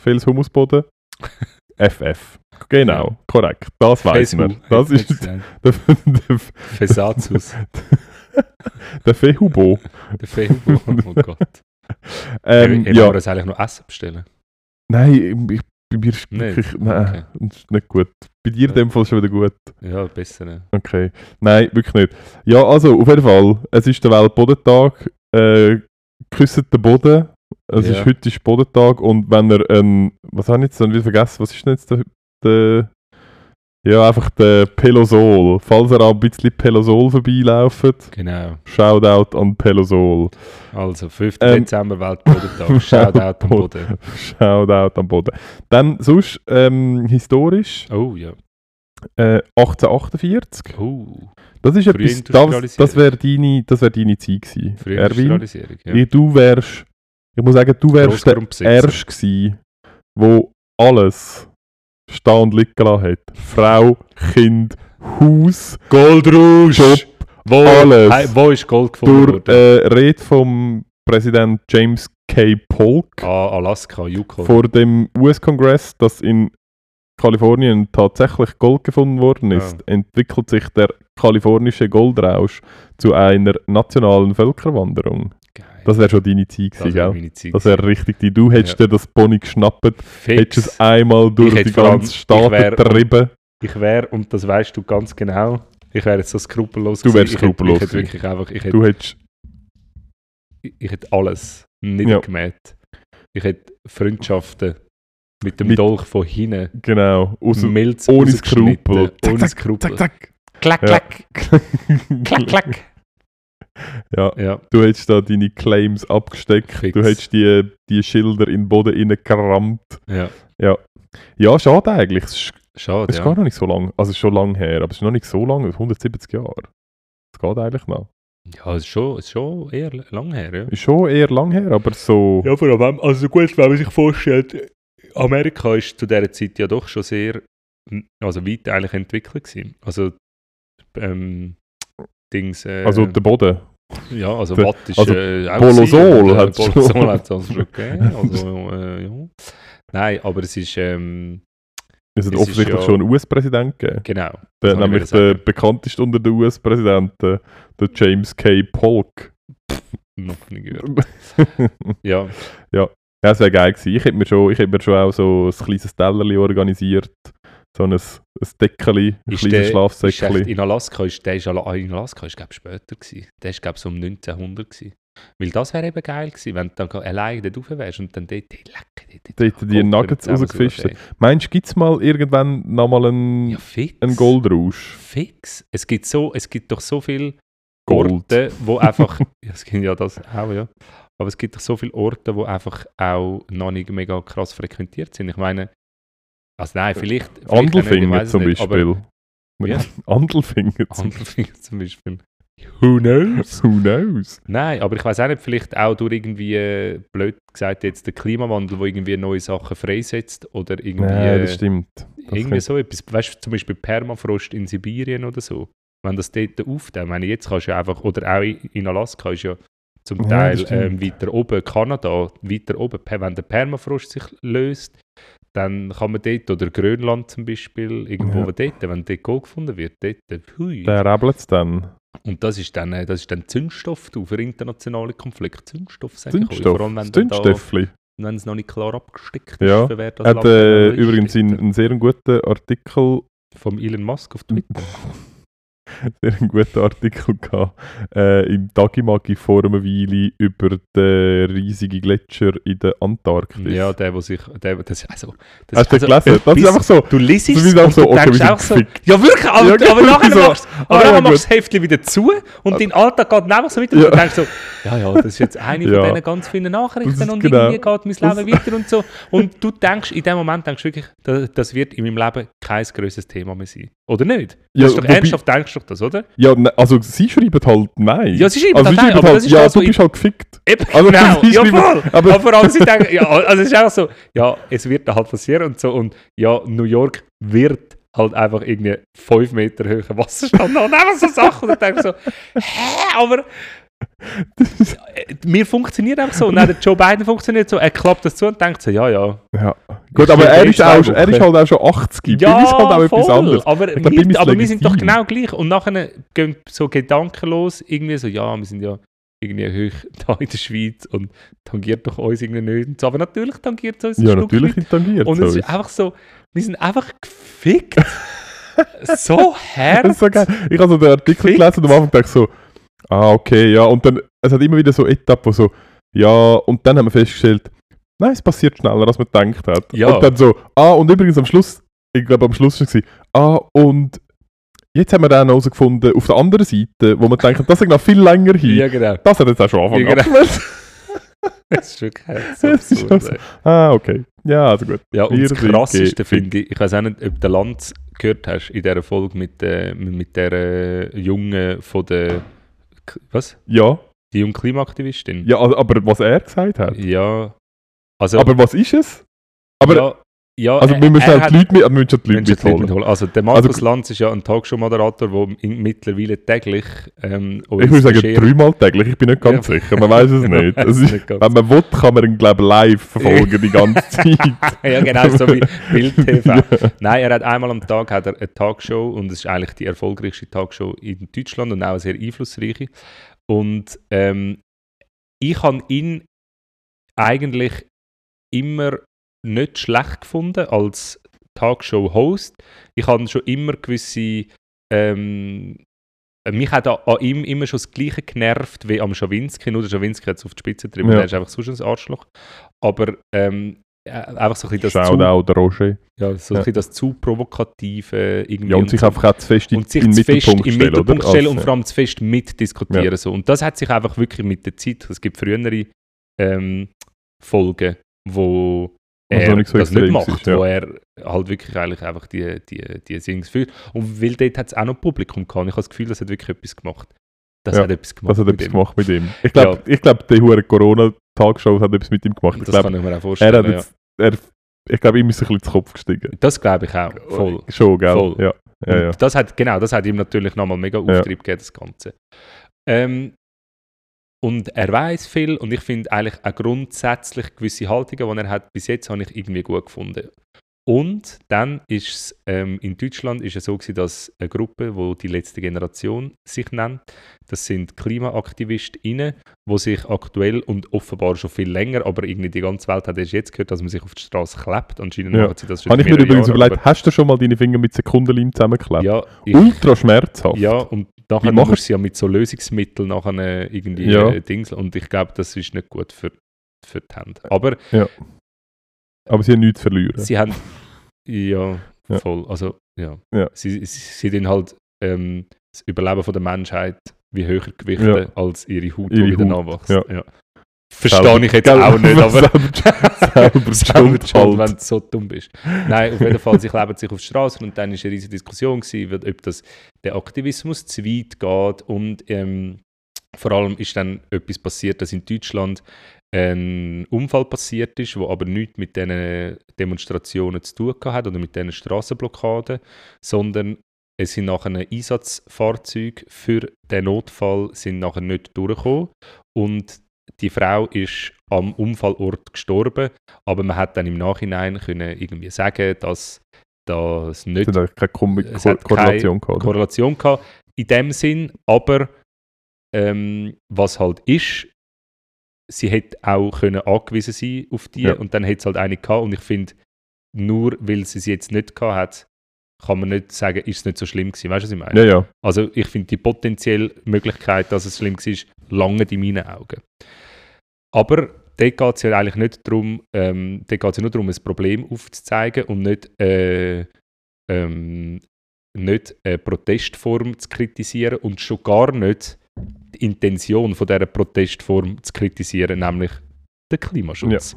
Fels-Humusboden. FF. Genau, korrekt. Das weiß man. Das ist
gesagt.
der, der,
Fesatus.
der Fehubo.
Der Facebook. Oh Gott.
Ähm,
ja.
ja,
wir uns eigentlich noch Essen bestellen?
nein, ich, bei mir ist
Nicht?
wirklich, nein,
Okay.
ist nicht gut. Bei dir in dem Fall schon wieder gut.
Ja, besser. Ne?
Okay. Nein, wirklich nicht. Ja, also auf jeden Fall, es ist der Weltbodentag. Äh, küsset den Boden. Es
Ja.
ist heute ist Bodentag und wenn er ein, was habe ich jetzt dann wieder vergessen, was ist denn jetzt der, der ja, einfach der Pelosol. Falls ihr auch ein bisschen Pelosol vorbeilauft,
Genau.
Shoutout an Pelosol.
Also, 5.
Ähm,
Dezember Weltbodentag. Shoutout am Boden.
Shoutout am Boden. Dann sonst ähm, historisch
Oh ja.
äh, 1848.
Oh.
Das ist etwas, das, das wäre deine, das wär deine Zeit gewesen. Erwin.
Ja.
du wärst, ich muss sagen, du wärst der. Erste gewesen, wo alles stehen und liegen gelassen hat. Frau, Kind, Haus,
Goldrausch!
Job,
Wo,
alles.
Hey, wo ist Gold gefunden
durch äh, Rede vom Präsident James K. Polk
Ah, Alaska, Yukon.
vor dem US-Kongress, dass in Kalifornien tatsächlich Gold gefunden worden ist, entwickelt sich der kalifornische Goldrausch zu einer nationalen Völkerwanderung. Das wäre schon deine Zeit
Das
gewesen,
wäre
gell?
meine Zeit.
Das wäre richtig die. Du hättest dir das Pony geschnappt, hättest es
Fix.
einmal durch
hätte
die
vor allem-
ganze
ich
Stadt
wär-
getrieben.
Ich wäre, und das weißt du ganz genau, ich wäre jetzt so skrupellos
Du wärst
gewesen. Ich hätte-
skrupellos
Ich hätte wirklich einfach, ich hätte,
Du hättest,
ich, ich hätte alles niedergemäht. Ich hätte Freundschaften mit dem
Mit-
Dolch von hinten,
genau, aus dem
Milz
ohne
rausgeschnitten,
Skrupel.
Ohne Skrupel.
zack, zack.
Klack,
Ja.
klack, klack, klack.
Ja,
Ja,
du hättest da deine Claims abgesteckt.
Fix.
Du hättest die, die Schilder in den Boden reingerammt.
ja.
Ja, schade eigentlich. Es ist,
Schade,
es ist
ja.
gar noch nicht so lang. Also schon lang her, aber es ist noch nicht so lang. 170 Jahre. Es geht eigentlich noch.
Ja, es ist schon, es ist schon eher lang her, ja.
Ist schon eher lang her, aber so...
Ja, vor allem, also gut, wenn man sich vorstellt, Amerika ist zu dieser Zeit ja doch schon sehr, also weit eigentlich entwickelt gewesen. Also, ähm, Dings, äh,
Also der Boden.
ja, also
der-
Watt ist
also
äh, auch
Bolosol
gewesen, und,
hat's
äh,
schon.
Hat es schon gegeben, also, äh, ja. Nein, aber es ist, ähm,
Es hat
Es
offensichtlich
ja-
schon einen US-Präsident gegeben.
genau.
Der,
das
nämlich der bekannteste unter den US-Präsidenten, der James K. Polk.
Noch nie gehört. Ja,
Ja, es wäre geil gewesen. Ich hätte mir schon, ich hätte mir schon auch so ein kleines Tellerli organisiert. So ein, ein Deckeli, ein
Ist
kleines
der-
Schlafsäckeli.
in Alaska ist, der ist, in Alaska ist, glaube ich, später gewesen. Der ist, glaube ich, so um 1900 gewesen. Weil das wäre eben geil gewesen, wenn du dann alleine dort rauf wärst und dann dort, leck, dort,
Dort die Nuggets rausgefischt Meinst du, gibt es mal irgendwann nochmal einen,
Ja, fix.
einen Goldrausch?
Fix. Es gibt, so, es gibt doch so viele
Gold.
Orte, wo einfach, ja, es gibt ja das auch, ja. Aber es gibt doch so viele Orte, wo einfach auch noch nicht mega krass frequentiert sind. Ich meine, also nein, vielleicht... vielleicht nicht,
Andelfinger
es
zum
nicht,
Beispiel.
Ja.
Andelfinger zum
Andelfinger zum Beispiel. Who knows?
Who knows?
Nein, aber ich weiß auch nicht, vielleicht auch durch irgendwie, äh, blöd gesagt, jetzt der Klimawandel, wo irgendwie neue Sachen freisetzt oder irgendwie,
Nein, das
äh,
stimmt. Das
irgendwie so etwas. Weißt du, zum Beispiel Permafrost in Sibirien oder so. Wenn das dort ich meine, jetzt kannst du ja einfach, oder auch in Alaska ist ja zum
Ja,
Teil
stimmt.
ähm, weiter oben, Kanada, weiter oben, wenn der Permafrost sich löst, dann kann man dort, oder Grönland zum Beispiel, irgendwo
Ja.
dort, wenn dort Gold gefunden wird, dort, hui.
Der rebelt es dann.
Und das ist dann, äh, das ist dann Zündstoff du, für internationale Konflikte. Zündstoff, sage ich euch.
Zündstoff.
Vor allem, wenn dann da, wenn es noch nicht klar abgesteckt
Ja.
ist, für wer das
Er hat
Land
äh, übrigens einen, einen sehr guten Artikel
Vom Elon Musk auf Twitter.
sehr einen guten Artikel gehabt, äh, im Tagimagi vor einer Weile über den riesigen Gletscher in der Antarktis.
ja, der, der sich. Der, das, also, das,
Hast du
also,
gelesen? Das ist einfach so.
Du liest es und
so,
du
okay,
denkst auch so, ja wirklich, aber,
Ja, genau,
aber nachher
so.
machst,
Ah, ja,
du
gut.
das Heftchen wieder zu und dein Alltag geht einfach so weiter
Ja.
und du denkst so, ja, ja, das ist jetzt eine von diesen ganz vielen
Das
Nachrichten und
genau.
irgendwie geht mein
Das-
Leben weiter und so. Und du denkst, in dem Moment denkst du wirklich, das, das wird in meinem Leben kein grösses Thema mehr sein. Oder nicht?
Ja,
das ist doch ernsthaft, denkst du doch das, oder?
Ja, ne, also sie schreiben halt nein.
Ja, sie schreiben
also
halt
sie
nein, aber
halt,
das ist
ja,
das,
du bist halt gefickt.
Eben,
Also,
genau,
sie
ja voll.
aber-
Aber vor allem, sie denken, ja, also es ist auch so, ja, es wird dann halt passieren und so. Und ja, New York wird halt einfach irgendwie 5 Meter höher Wasserstand haben. Und einfach so Sachen. Und ich denke so, hä, aber mir funktioniert einfach so. Und auch der Joe Biden funktioniert so. Er klappt das zu und denkt so, ja, ja.
Ja. Gut, aber er ist, auch, er ist halt auch schon 80.
Ja,
uns halt auch etwas
voll.
anderes.
Aber,
glaub,
wir,
ist
aber wir sind doch genau gleich. Und nachher gehen so gedankenlos irgendwie so, ja, wir sind ja irgendwie hoch da in der Schweiz und tangiert doch uns irgendwie nicht. So. Aber natürlich tangiert es uns
Ja,
Stück
natürlich
weit.
tangiert
Und es ist einfach so, wir sind einfach gefickt. so
Das
hart.
ist so geil. Ich habe so den Artikel
Gefickt.
gelesen und am Anfang dachte ich so, ah, okay, ja. Und dann, es hat immer wieder so Etappen, wo so, ja, und dann haben wir festgestellt, nein, es passiert schneller, als man gedacht hat.
Ja.
Und dann so, ah, und übrigens am Schluss, ich glaube am Schluss war es, ah, und jetzt haben wir dann herausgefunden, auf der anderen Seite, wo man denkt, das ist noch viel länger hin.
Ja, genau.
Das hat jetzt auch schon Anfang
Ja, genau. Das ist wirklich hart. So
Das ist
absurd,
so-
ey.
Ah, okay. Ja, also gut.
Ja, und
Wir
das Krasseste finde ich, ich weiß auch nicht, ob du Lanz gehört hast in dieser Folge mit, äh, mit der äh, Jungen von der, was?
Ja,
Die junge Klimaaktivistin?
ja, aber was er gesagt hat.
Ja. Also,
Aber was ist es? Aber,
ja, ja,
also,
er-
wir müssen halt die Leute mit, wir müssen die Leute mitholen.
mitholen. Also der Markus
Also-
Lanz ist ja ein Talkshow-Moderator, der mittlerweile täglich ähm,
Ich würde sagen, dreimal täglich, ich bin nicht ganz
Ja.
sicher, man weiß es nicht. ist,
nicht
wenn man will, kann man ihn, glaube live verfolgen die ganze Zeit.
ja, genau, so wie Bild TV.
Ja.
Nein, er hat einmal am Tag hat er eine Talkshow und es ist eigentlich die erfolgreichste Talkshow in Deutschland und auch eine sehr einflussreiche. Und ähm, ich habe ihn eigentlich immer nicht schlecht gefunden als Talkshow-Host. Ich habe schon immer gewisse. Ähm, mich hat an an ihm immer schon das Gleiche genervt wie am Schawinski. Nur der Schawinski hat es auf die Spitze getrieben,
Ja.
der ist einfach so ein Arschloch. Aber ähm, äh, einfach so ein bisschen das
Schaut
zu,
auch der Roger.
ja, so
Ja.
ein bisschen das zu provokative irgendwie
Ja, und sich
so.
einfach auch zu fest in,
und sich
in
zu fest
Mittelpunkt
im
stellen,
Mittelpunkt stellen und vor allem zu fest mitdiskutieren. So. Und das hat sich einfach wirklich mit der Zeit, es gibt frühere ähm, Folgen, wo er
noch nicht so
das nicht macht,
ist, ja.
wo er halt wirklich eigentlich einfach die, die, die Sings führt. Und weil dort hat es auch noch Publikum gehabt. Ich habe das Gefühl, das hat wirklich etwas gemacht. Das
Ja,
hat etwas gemacht.
Das hat
mit
etwas
ihm.
gemacht mit ihm. Ich glaube, ich glaub, die hure Corona-Tagshow hat etwas mit ihm gemacht. Ich
Das
glaube,
kann ich mir auch
er
vorstellen.
hat
ja.
jetzt, er, ich glaube, ihm ist ein bisschen zu Kopf gestiegen.
Das glaube ich auch. Voll.
Schon, gell?
Voll.
Ja, ja, ja.
Das hat, genau, das hat ihm natürlich nochmal mega
Ja.
Auftrieb gegeben, das Ganze. Ähm, und er weiß viel und ich finde eigentlich auch grundsätzlich gewisse Haltungen, die er hat, bis jetzt habe ich irgendwie gut gefunden. Und dann ist es ähm, in Deutschland ist es so gewesen, dass eine Gruppe, wo die letzte Generation sich nennt, das sind KlimaaktivistInnen, die sich aktuell und offenbar schon viel länger, aber irgendwie die ganze Welt hat erst jetzt gehört, dass man sich auf die Straße klebt. Anscheinend
Ja.
sie das schon
Habe ich mir übrigens
Jahre,
überlegt, hast du schon mal deine Finger mit Sekundenleim zusammengeklebt?
Ja, ich,
Ultra schmerzhaft.
ja, und nachher
machen-
musst du sie ja mit so Lösungsmitteln nachher äh, irgendwie
Ja.
äh, Dings und ich glaube, das ist nicht gut für, für die Hände. Aber
Aber sie haben nichts zu verlieren.
sie haben ja,
Ja.
voll, also ja,
Ja.
sie, sie, sie tun halt ähm, das Überleben von der Menschheit wie höher gewichten
Ja.
als ihre Haut,
Ihre
die wieder
Haut,
nachwächst.
ja.
Verstehe ich jetzt auch nicht, aber
selber, selber schuld
wenn du so dumm bist. Nein, auf jeden Fall, sie kleben sich auf die Straße und dann war eine riesige Diskussion, gewesen, ob das der Aktivismus zu weit geht und ähm, vor allem ist dann etwas passiert, dass in Deutschland ein Unfall passiert ist, wo aber nichts mit diesen Demonstrationen zu tun hat oder mit diesen Straßenblockaden, sondern es sind nachher Einsatzfahrzeuge für den Notfall sind nachher nicht durchgekommen und die Frau ist am Unfallort gestorben, aber man hat dann im Nachhinein können irgendwie sagen, dass das nicht
Es hat keine Kom
Es hat
Korrelation gehabt. oder?
Korrelation gehabt in dem Sinn, aber ähm, was halt ist, sie hätte auch können angewiesen sein auf die
Ja.
und dann hätte es halt eine gehabt und ich finde, nur weil sie sie jetzt nicht gehabt hat, kann man nicht sagen, ist es nicht so schlimm gewesen. Weißt du, was ich meine?
Ja, ja.
Also ich finde die potenzielle Möglichkeit, dass es schlimm war, lange in meinen Augen. Aber dort geht es ja eigentlich nicht darum, ähm, dort geht es ja nur darum, ein Problem aufzuzeigen und nicht, äh, ähm, nicht eine Protestform zu kritisieren und schon gar nicht die Intention von dieser Protestform zu kritisieren, nämlich den Klimaschutz.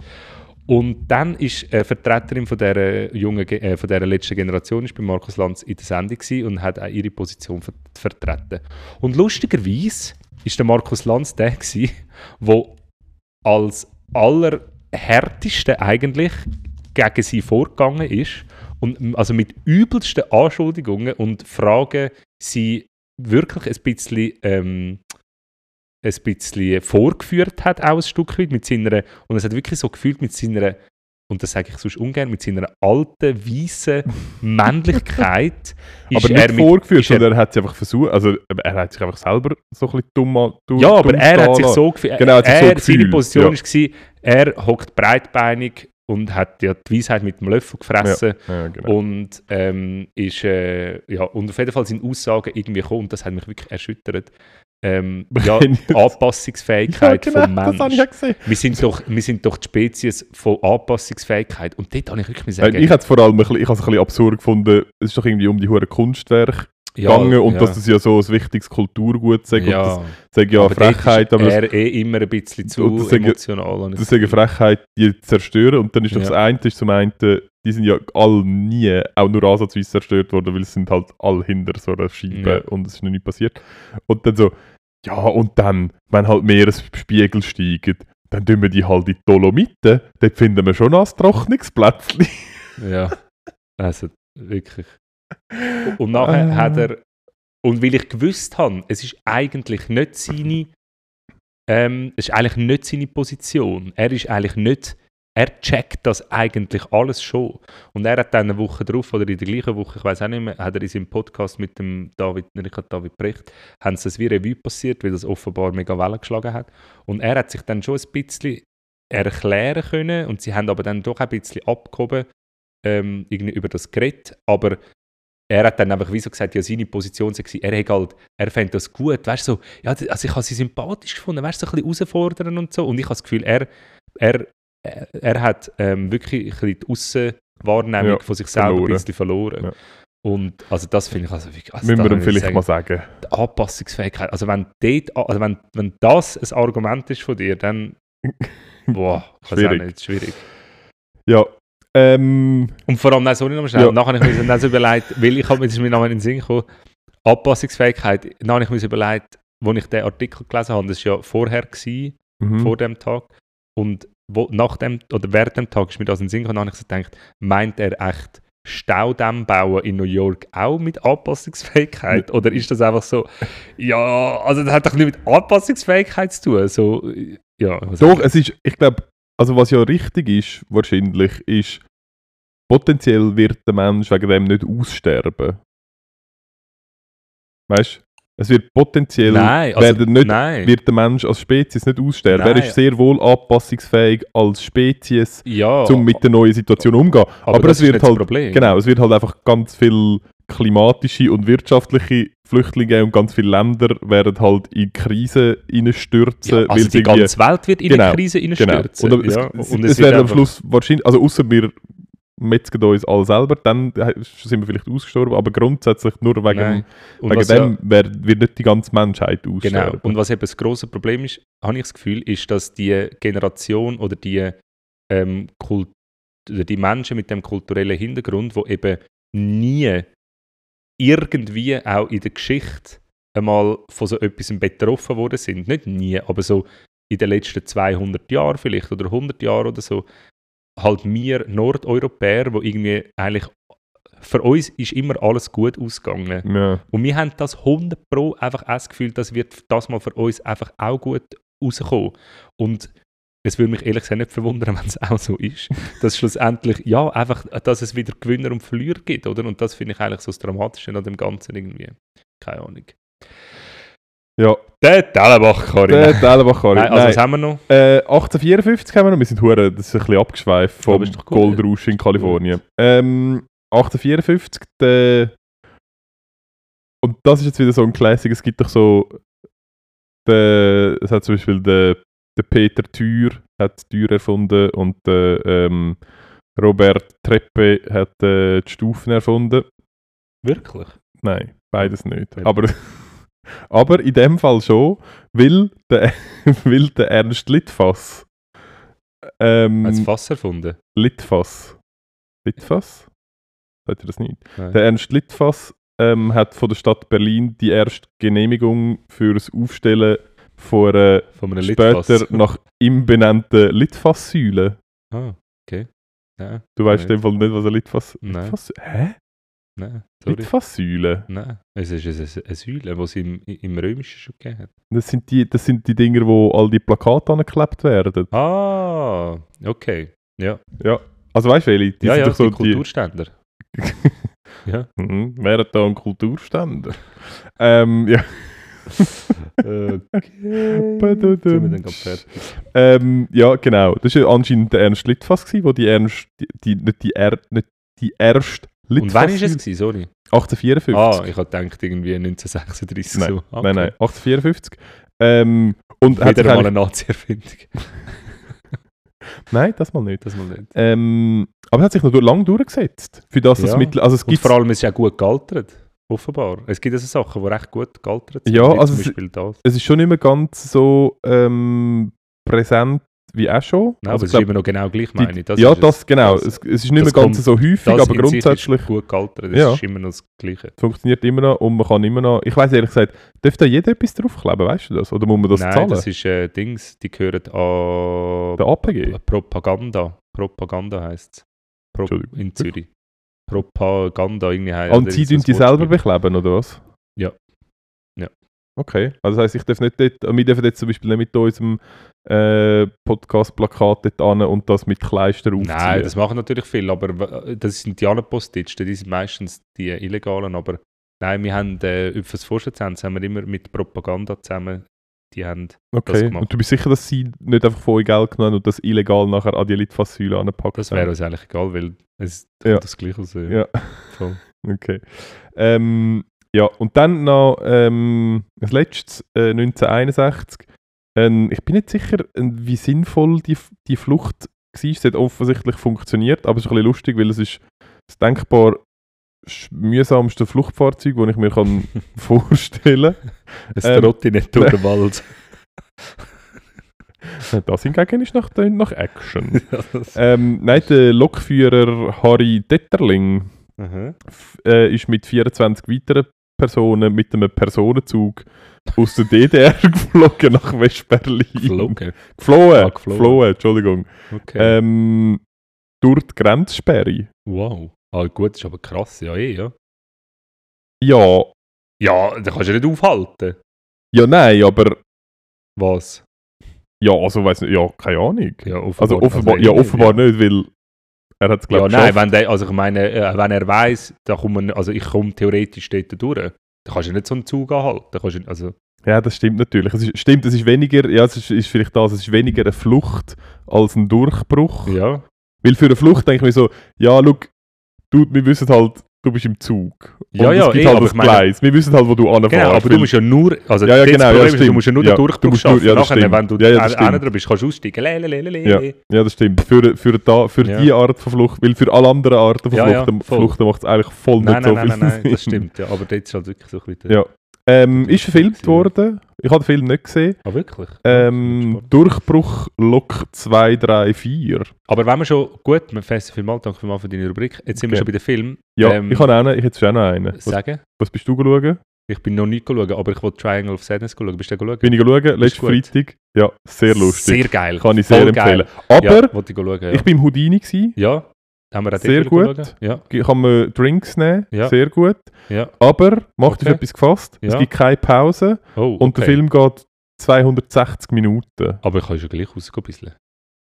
Und dann ist eine Vertreterin von dieser, jungen, Ge- äh, von dieser letzten Generation ist bei Markus Lanz in der Sendung und hat auch ihre Position ver vertreten. Und lustigerweise ist der Markus Lanz der wo als allerhärteste eigentlich gegen sie vorgegangen ist und also mit übelsten Anschuldigungen und Fragen sie wirklich ein bisschen ähm, ein bisschen vorgeführt hat, auch ein Stück weit mit seiner, und es hat wirklich so gefühlt mit seiner, und das sage ich sonst ungern, mit seiner alten, weißen Männlichkeit
aber
er
nicht
mit,
vorgeführt,
er-
sondern er hat es einfach versucht, also er hat sich einfach selber so ein bisschen dumm du-
Ja, aber
dumm
er hat sich so gefühlt.
Genau, hat sich so
er, seine Position
ja.
war, er hockt breitbeinig und hat ja die Weisheit mit dem Löffel gefressen.
Ja, genau.
Und ähm, ist, äh, ja, und auf jeden Fall sind Aussagen irgendwie gekommen, und das hat mich wirklich erschüttert. Ähm, ja, Anpassungsfähigkeit
ja,
vom
genau, das habe ich
Menschen.
auch gesehen.
Wir sind, doch, wir sind doch die Spezies von Anpassungsfähigkeit. Und dort habe ich wirklich
Weil
sagen,
Ich habe es vor allem ein bisschen, ich ein bisschen absurd gefunden, es ist doch irgendwie um die hure Kunstwerke
ja,
gegangen und
ja,
dass das ja so ein wichtiges Kulturgut sei und
ja,
das sage ja
aber
Frechheit,
ist
aber das,
er eh immer ein bisschen zu
das
emotional.
das ist eine Frechheit, die zerstören und dann ist doch
Ja.
das eine, ist zum einen, die sind ja alle nie, auch nur ansatzweise zerstört worden, weil es sind halt alle hinter so einer Scheibe
Ja.
und es ist noch nicht passiert. Und dann so, ja und dann, wenn halt Meeresspiegel steigen, dann tun wir die halt in die Dolomiten, dort finden wir schon ein Trocknungsplätzchen.
Ja, also wirklich. Und nachher
Ah.
hat er, und weil ich gewusst habe, es ist eigentlich nicht seine, ähm, es ist eigentlich nicht seine Position. Er ist eigentlich nicht, er checkt das eigentlich alles schon. Und er hat dann eine Woche drauf, oder in der gleichen Woche, ich weiß auch nicht mehr, hat er in seinem Podcast mit dem David, Richard David Brecht, haben sie das wie Revue passiert, weil das offenbar mega Wellen geschlagen hat. Und er hat sich dann schon ein bisschen erklären können und sie haben aber dann doch ein bisschen abgehoben ähm, irgendwie über das Gerät, aber er hat dann einfach wie so gesagt, ja, seine Position gewesen, er hat halt, er fände das gut, weißt so, ja, also ich habe sie sympathisch gefunden, weißt so ein bisschen herausfordern und so und ich habe das Gefühl, er, er, er, hat ähm, wirklich ein bisschen die Aussenwahrnehmung
Ja,
von sich selber
verloren.
ein bisschen verloren.
Ja.
Und also das finde ich also wirklich, also
Müssen wir ihm vielleicht
sagen,
mal sagen.
die Anpassungsfähigkeit, also wenn, dort, also wenn, wenn das ein Argument ist von dir, dann, boah,
Schwierig.
nicht, schwierig.
Ja, ähm,
Und vor allem, nein, sorry nochmal schnell,
Ja.
nachher habe ich mir dann so überlegt, weil ich habe, mir nochmal in den Sinn gekommen, Anpassungsfähigkeit, dann habe ich mir so überlegt, als ich den Artikel gelesen habe, das war ja vorher, gewesen,
mhm.
vor dem Tag, und wo, nach dem, oder während dem Tag ist mir das in den Sinn gekommen, dann habe ich so gedacht, meint er echt Staudamm bauen in New York auch mit Anpassungsfähigkeit? Oder ist das einfach so, ja, also das hat doch nicht mit Anpassungsfähigkeit zu tun, so, ja.
Doch, es ist, ich glaube, also was ja richtig ist, wahrscheinlich, ist, potenziell wird der Mensch wegen dem nicht aussterben. Weißt du? Es wird potenziell,
Nein, also,
werden nicht,
nein.
wird der Mensch als Spezies nicht aussterben.
Nein.
Er ist sehr wohl anpassungsfähig als Spezies,
ja,
um mit der neuen Situation umzugehen.
aber,
aber es wird halt-
Problem.
Genau, es wird halt einfach ganz viel klimatische und wirtschaftliche Flüchtlinge und ganz viele Länder werden halt in Krise reinstürzen.
Ja, also
sie
die ganze Welt wird in
Genau,
eine Krise
Genau.
reinstürzen.
Und es,
ja,
es,
und
es,
wird
werden am Schluss wahrscheinlich, also außer wir metzgen uns alle selber, dann sind wir vielleicht ausgestorben, aber grundsätzlich nur wegen,
Nein. Und
wegen dem
ja,
wer- wird nicht die ganze Menschheit
genau.
aussterben.
Und was eben das große Problem ist, habe ich das Gefühl, ist, dass die Generation oder die, ähm, Kult oder die Menschen mit dem kulturellen Hintergrund, wo eben nie irgendwie auch in der Geschichte einmal von so etwas betroffen worden sind, nicht nie, aber so in den letzten 200 Jahren vielleicht oder 100 Jahren oder so, halt wir Nordeuropäer, wo irgendwie eigentlich für uns ist immer alles gut ausgegangen.
ja.
Und wir haben das 100 Pro einfach das Gefühl, das wird das mal für uns einfach auch gut rauskommen. Und es würde mich ehrlich gesagt nicht verwundern, wenn es auch so ist, dass schlussendlich, ja, einfach, dass es wieder Gewinner und Verlierer gibt, oder? Und das finde ich eigentlich so das Dramatische an dem Ganzen irgendwie. Keine Ahnung.
Ja,
Der Tellenbach, Karin.
der Tellenbach-Karri.
Nein, also was haben wir noch?
Äh, 1854 haben wir noch. Wir sind hure, das ist ein bisschen abgeschweift vom
gut.
Goldrausch in
doch gut.
Kalifornien. Ähm, 1854, der und das ist jetzt wieder so ein Classic. Es gibt doch so, der, es hat zum Beispiel der, der Peter Thür hat Tür erfunden und der ähm, Robert Treppe hat äh, die Stufen erfunden.
Wirklich?
Nein, beides nicht.
Beides.
Aber, aber in dem Fall schon, weil der, weil der Ernst Litfass. Ähm,
Als Fass erfunden?
Litfass. Litfass? Sagt ihr das nicht?
Nein.
Der Ernst Litfass ähm, hat von der Stadt Berlin die erste Genehmigung für das Aufstellen von einer
Von einem
später nach ihm benannten Litfass-Säule.
Ah, okay. Ja,
Du weißt
Nein.
in dem Fall nicht, was eine Litfass...
Nein.
Litfass Hä?
nein, sorry. Nein, es ist eine, Säule, die es im, im Römischen schon gegeben hat.
Das sind die, das sind die Dinger, wo all die Plakate angeklebt werden.
Ah, okay. Ja,
Ja. Also weißt du, welche? Die
ja,
sind
ja,
doch so
die Kulturständer. ja.
Mhm, Marathon Kulturstände. ähm, ja.
Okay.
Ähm, ja, genau. Das war ja anscheinend der Ernst Litfass, gewesen, wo die Ernst, die, die, nicht die, er, nicht die erste
Und
Litfass...
wann war es? Gewesen? Sorry.
1854.
Ah, ich habe gedacht, irgendwie 1936.
Nein,
so. Okay.
Nein, nein, 1854. Ähm, und
Wieder mal eine Nazi-Erfindung.
Nein, das mal nicht.
Das mal nicht.
Ähm, aber er hat sich noch lang durchgesetzt. Für das, das
Ja.
Mittel... Also es
Und
gibt
vor allem ist es ja gut gealtert. Offenbar. Es gibt also Sachen, die recht gut gealtert sind.
Ja, also es- es ist schon nicht mehr ganz so ähm, präsent wie auch schon.
Nein,
Also
aber es ist
glaub,
immer noch genau gleich,
die-
meine ich. Das
ja,
ist
das genau.
das-
es, es ist nicht mehr ganz so häufig, aber grundsätzlich
ist gut gealtert. Es
Ja.
ist immer noch das Gleiche.
funktioniert immer noch und man kann immer noch. Ich weiß ehrlich gesagt, darf da jeder etwas draufkleben, weißt du das? Oder muss man das
Nein,
zahlen?
das ist äh, Dings, die gehören an
Der APG.
Propaganda. Propaganda heisst es. Pro in Zürich. Propaganda irgendwie heisst
Und sie tun die selber bekleben, oder was?
Ja. Ja.
Okay, also das heisst, ich darf nicht dort, wir dürfen jetzt zum Beispiel nicht mit unserem äh, Podcast-Plakat dort an und das mit Kleister aufziehen.
Nein, das machen natürlich viele, aber das sind die anderen Postdienste, die sind meistens die illegalen, aber nein, wir haben äh, für das Vorstandsamt haben wir immer mit Propaganda zusammen, die haben, das
okay.
gemacht.
Und du bist sicher, dass sie nicht einfach von euch Geld genommen haben und das illegal nachher an die Litfaßsäule angepackt
das wäre uns eigentlich egal, weil es
Ja.
das gleiche aus.
Ja.
Voll.
Okay. Ähm, ja, und dann noch ähm, als letztes, äh, 1961. Ähm, ich bin nicht sicher, äh, wie sinnvoll die, die Flucht war. Es hat offensichtlich funktioniert, aber es ist ein bisschen lustig, weil es ist das denkbar sch- mühsamste Fluchtfahrzeug, das ich mir kann vorstellen
Es
Ähm,
trottet nicht durch den Wald.
kann. Das hingegen ist nach, nach Action.
Ja,
ähm, nein, der Lokführer Harry Detterling äh, ist mit 24 weiteren Personen mit einem Personenzug aus der DDR geflogen nach West-Berlin.
Geflogen.
Geflohen.
Ah, geflohen.
geflohen, Entschuldigung.
Okay.
Ähm, durch die Grenzsperre.
wow. Ah, gut, ist aber krass, ja eh, ja.
Ja,
Ja, da kannst du nicht aufhalten.
ja, nein, aber
Was?
ja, also weiß nicht, ja, keine Ahnung.
Ja, offenbar,
Also offenbar,
also
ja, offenbar nicht, weil er hat es
Ja,
glaube ich
nein, wenn der, also ich meine, äh, wenn er weiß, da kommt also ich komme theoretisch dort durch, dann kannst du nicht so einen Zug anhalten. Kannst du, also,
Ja, das stimmt natürlich. Es ist, stimmt, es ist weniger, ja, es ist, ist vielleicht das, es ist weniger eine Flucht als ein Durchbruch.
ja.
Weil für eine Flucht denke ich mir so, ja, schau, du, wir wissen halt, du bist im Zug.
Ja,
und
ja,
es gibt
eh,
halt das Gleis. Wir wissen halt, wo du anfährst.
Genau, aber du musst ja nur, also
Ja, ja,
das
genau, ja,
Problem ist, du
stimmt.
musst ja nur
Ja,
den Durchbruch
du
schaffen.
ja,
Nachher,
stimmt.
wenn du
Ja, ja,
dran bist, kannst du aussteigen. Lelelelele.
Ja. Ja, das stimmt. Für, für, da, für
Ja.
die Art von Flucht, weil für alle anderen Arten von
Ja, ja,
Fluchten,
voll.
Fluchten macht es eigentlich voll
Nein,
nicht so
nein,
viel
nein, nein, nein, das stimmt, ja. Aber dort ist halt wirklich so ein bisschen...
Ja. Ähm, ist verfilmt worden. Ich habe den Film nicht gesehen.
Ah, wirklich?
Ähm. Durchbruch Lok 2, 3, 4.
Aber wenn wir schon... Gut, wir festen vielmals, danke vielmals für deine Rubrik. Jetzt sind wir
Okay.
schon bei den Filmen.
Ja,
Ähm,
ich habe auch einen. Ich hätte auch noch einen. Was,
Sagen?
was bist du schauen?
Ich bin noch nicht schauen, aber ich wollte Triangle of Sadness schauen. Bist du da schauen?
Bin ich schauen? Letzten. Freitag. Ja, sehr lustig.
Sehr geil.
Kann ich sehr
Voll
empfehlen.
Geil.
Aber
ja, ich schauen, ja.
ich bin im Houdini. Gewesen.
ja, haben wir
Sehr gut.
Ja,
kann mir Drinks nehmen.
Ja.
Sehr gut.
ja.
Aber, macht
Okay.
auf etwas gefasst. Es gibt keine Pause.
Oh,
Und der
okay.
Film geht 260 Minuten.
Aber kannst du gleich rausgehen ein bisschen.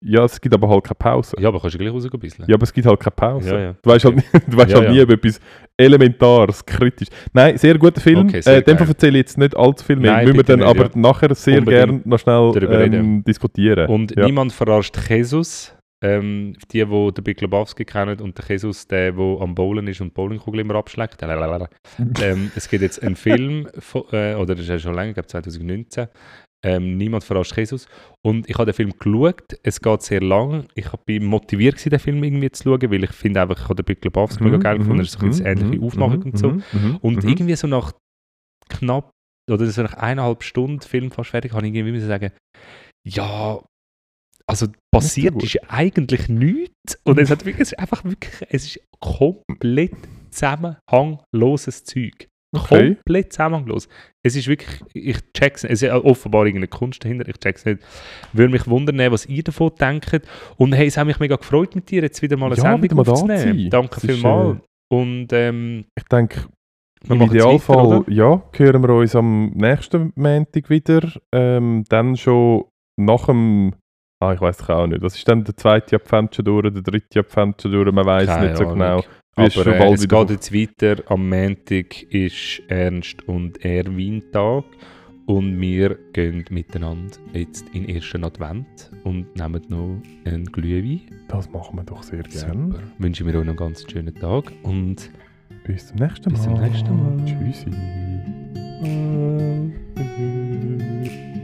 Ja, es gibt aber halt keine Pause.
Ja, aber kannst du gleich rausgehen ein bisschen.
Ja, aber es gibt halt keine Pause.
Ja, ja.
Du weißt halt, nie- du weißt halt nie, ob etwas Elementares, kritisch. Nein, sehr guter Film.
Okay, sehr
äh, dem erzähle ich jetzt nicht allzu viel mehr.
Nein,
Müssen wir dann
nicht,
aber nachher sehr gerne noch schnell
darüber
ähm, diskutieren.
Und niemand verarscht Jesus. Ähm, die, die den Big Lebowski kennen und der Jesus, der, der am Bowlen ist und Bowlingkugel immer abschlägt. Ähm, es gibt jetzt einen Film, von, äh, oder das ist ja schon länger, ich glaube 2019. Ähm, Niemand verarscht Jesus. Und ich habe den Film geschaut. Es geht sehr lang. Ich bin motiviert, gewesen, den Film irgendwie zu schauen, weil ich finde einfach, ich habe den Big Lebowski mega geil gefunden. Er ist so ein bisschen
Mhm,
ähnliche
mhm,
Aufmachung
mhm,
und so.
mhm, mhm,
Und
mhm.
irgendwie so nach knapp, oder so nach eineinhalb Stunden Film fast fertig, habe ich irgendwie müssen sagen, ja, also passiert ist eigentlich nichts. Und es hat wirklich, es ist einfach wirklich, es ist komplett zusammenhangloses Zeug.
Okay.
Komplett zusammenhanglos. Es ist wirklich, ich check's nicht. Es ist offenbar irgendeine Kunst dahinter, ich check's nicht. Würde mich wundern, was ihr davon denkt. Und hey, es hat mich mega gefreut, mit dir jetzt wieder mal eine
Ja,
Sendung
mal da zu
aufzunehmen.
sein.
Danke vielmals. Und ähm,
Ich denke, Im Idealfall,
weiter,
ja, hören wir uns am nächsten Montag wieder. Ähm, dann schon nach dem. Ah, ich weiß auch nicht. Das ist dann der zweite Advent schon durch, der dritte Advent schon durch. Man weiß
Keine
nicht so
Ahnung.
genau.
Aber
Ist schon
äh, es geht jetzt weiter. Am Montag ist Ernst und Erwin-Tag. Und wir gehen miteinander jetzt in den ersten Advent und nehmen noch einen Glühwein.
Das machen wir doch sehr gerne.
Super. Wünschen wir euch noch einen ganz schönen Tag. Und
Bis zum nächsten Mal.
Bis zum nächsten Mal.
Tschüssi.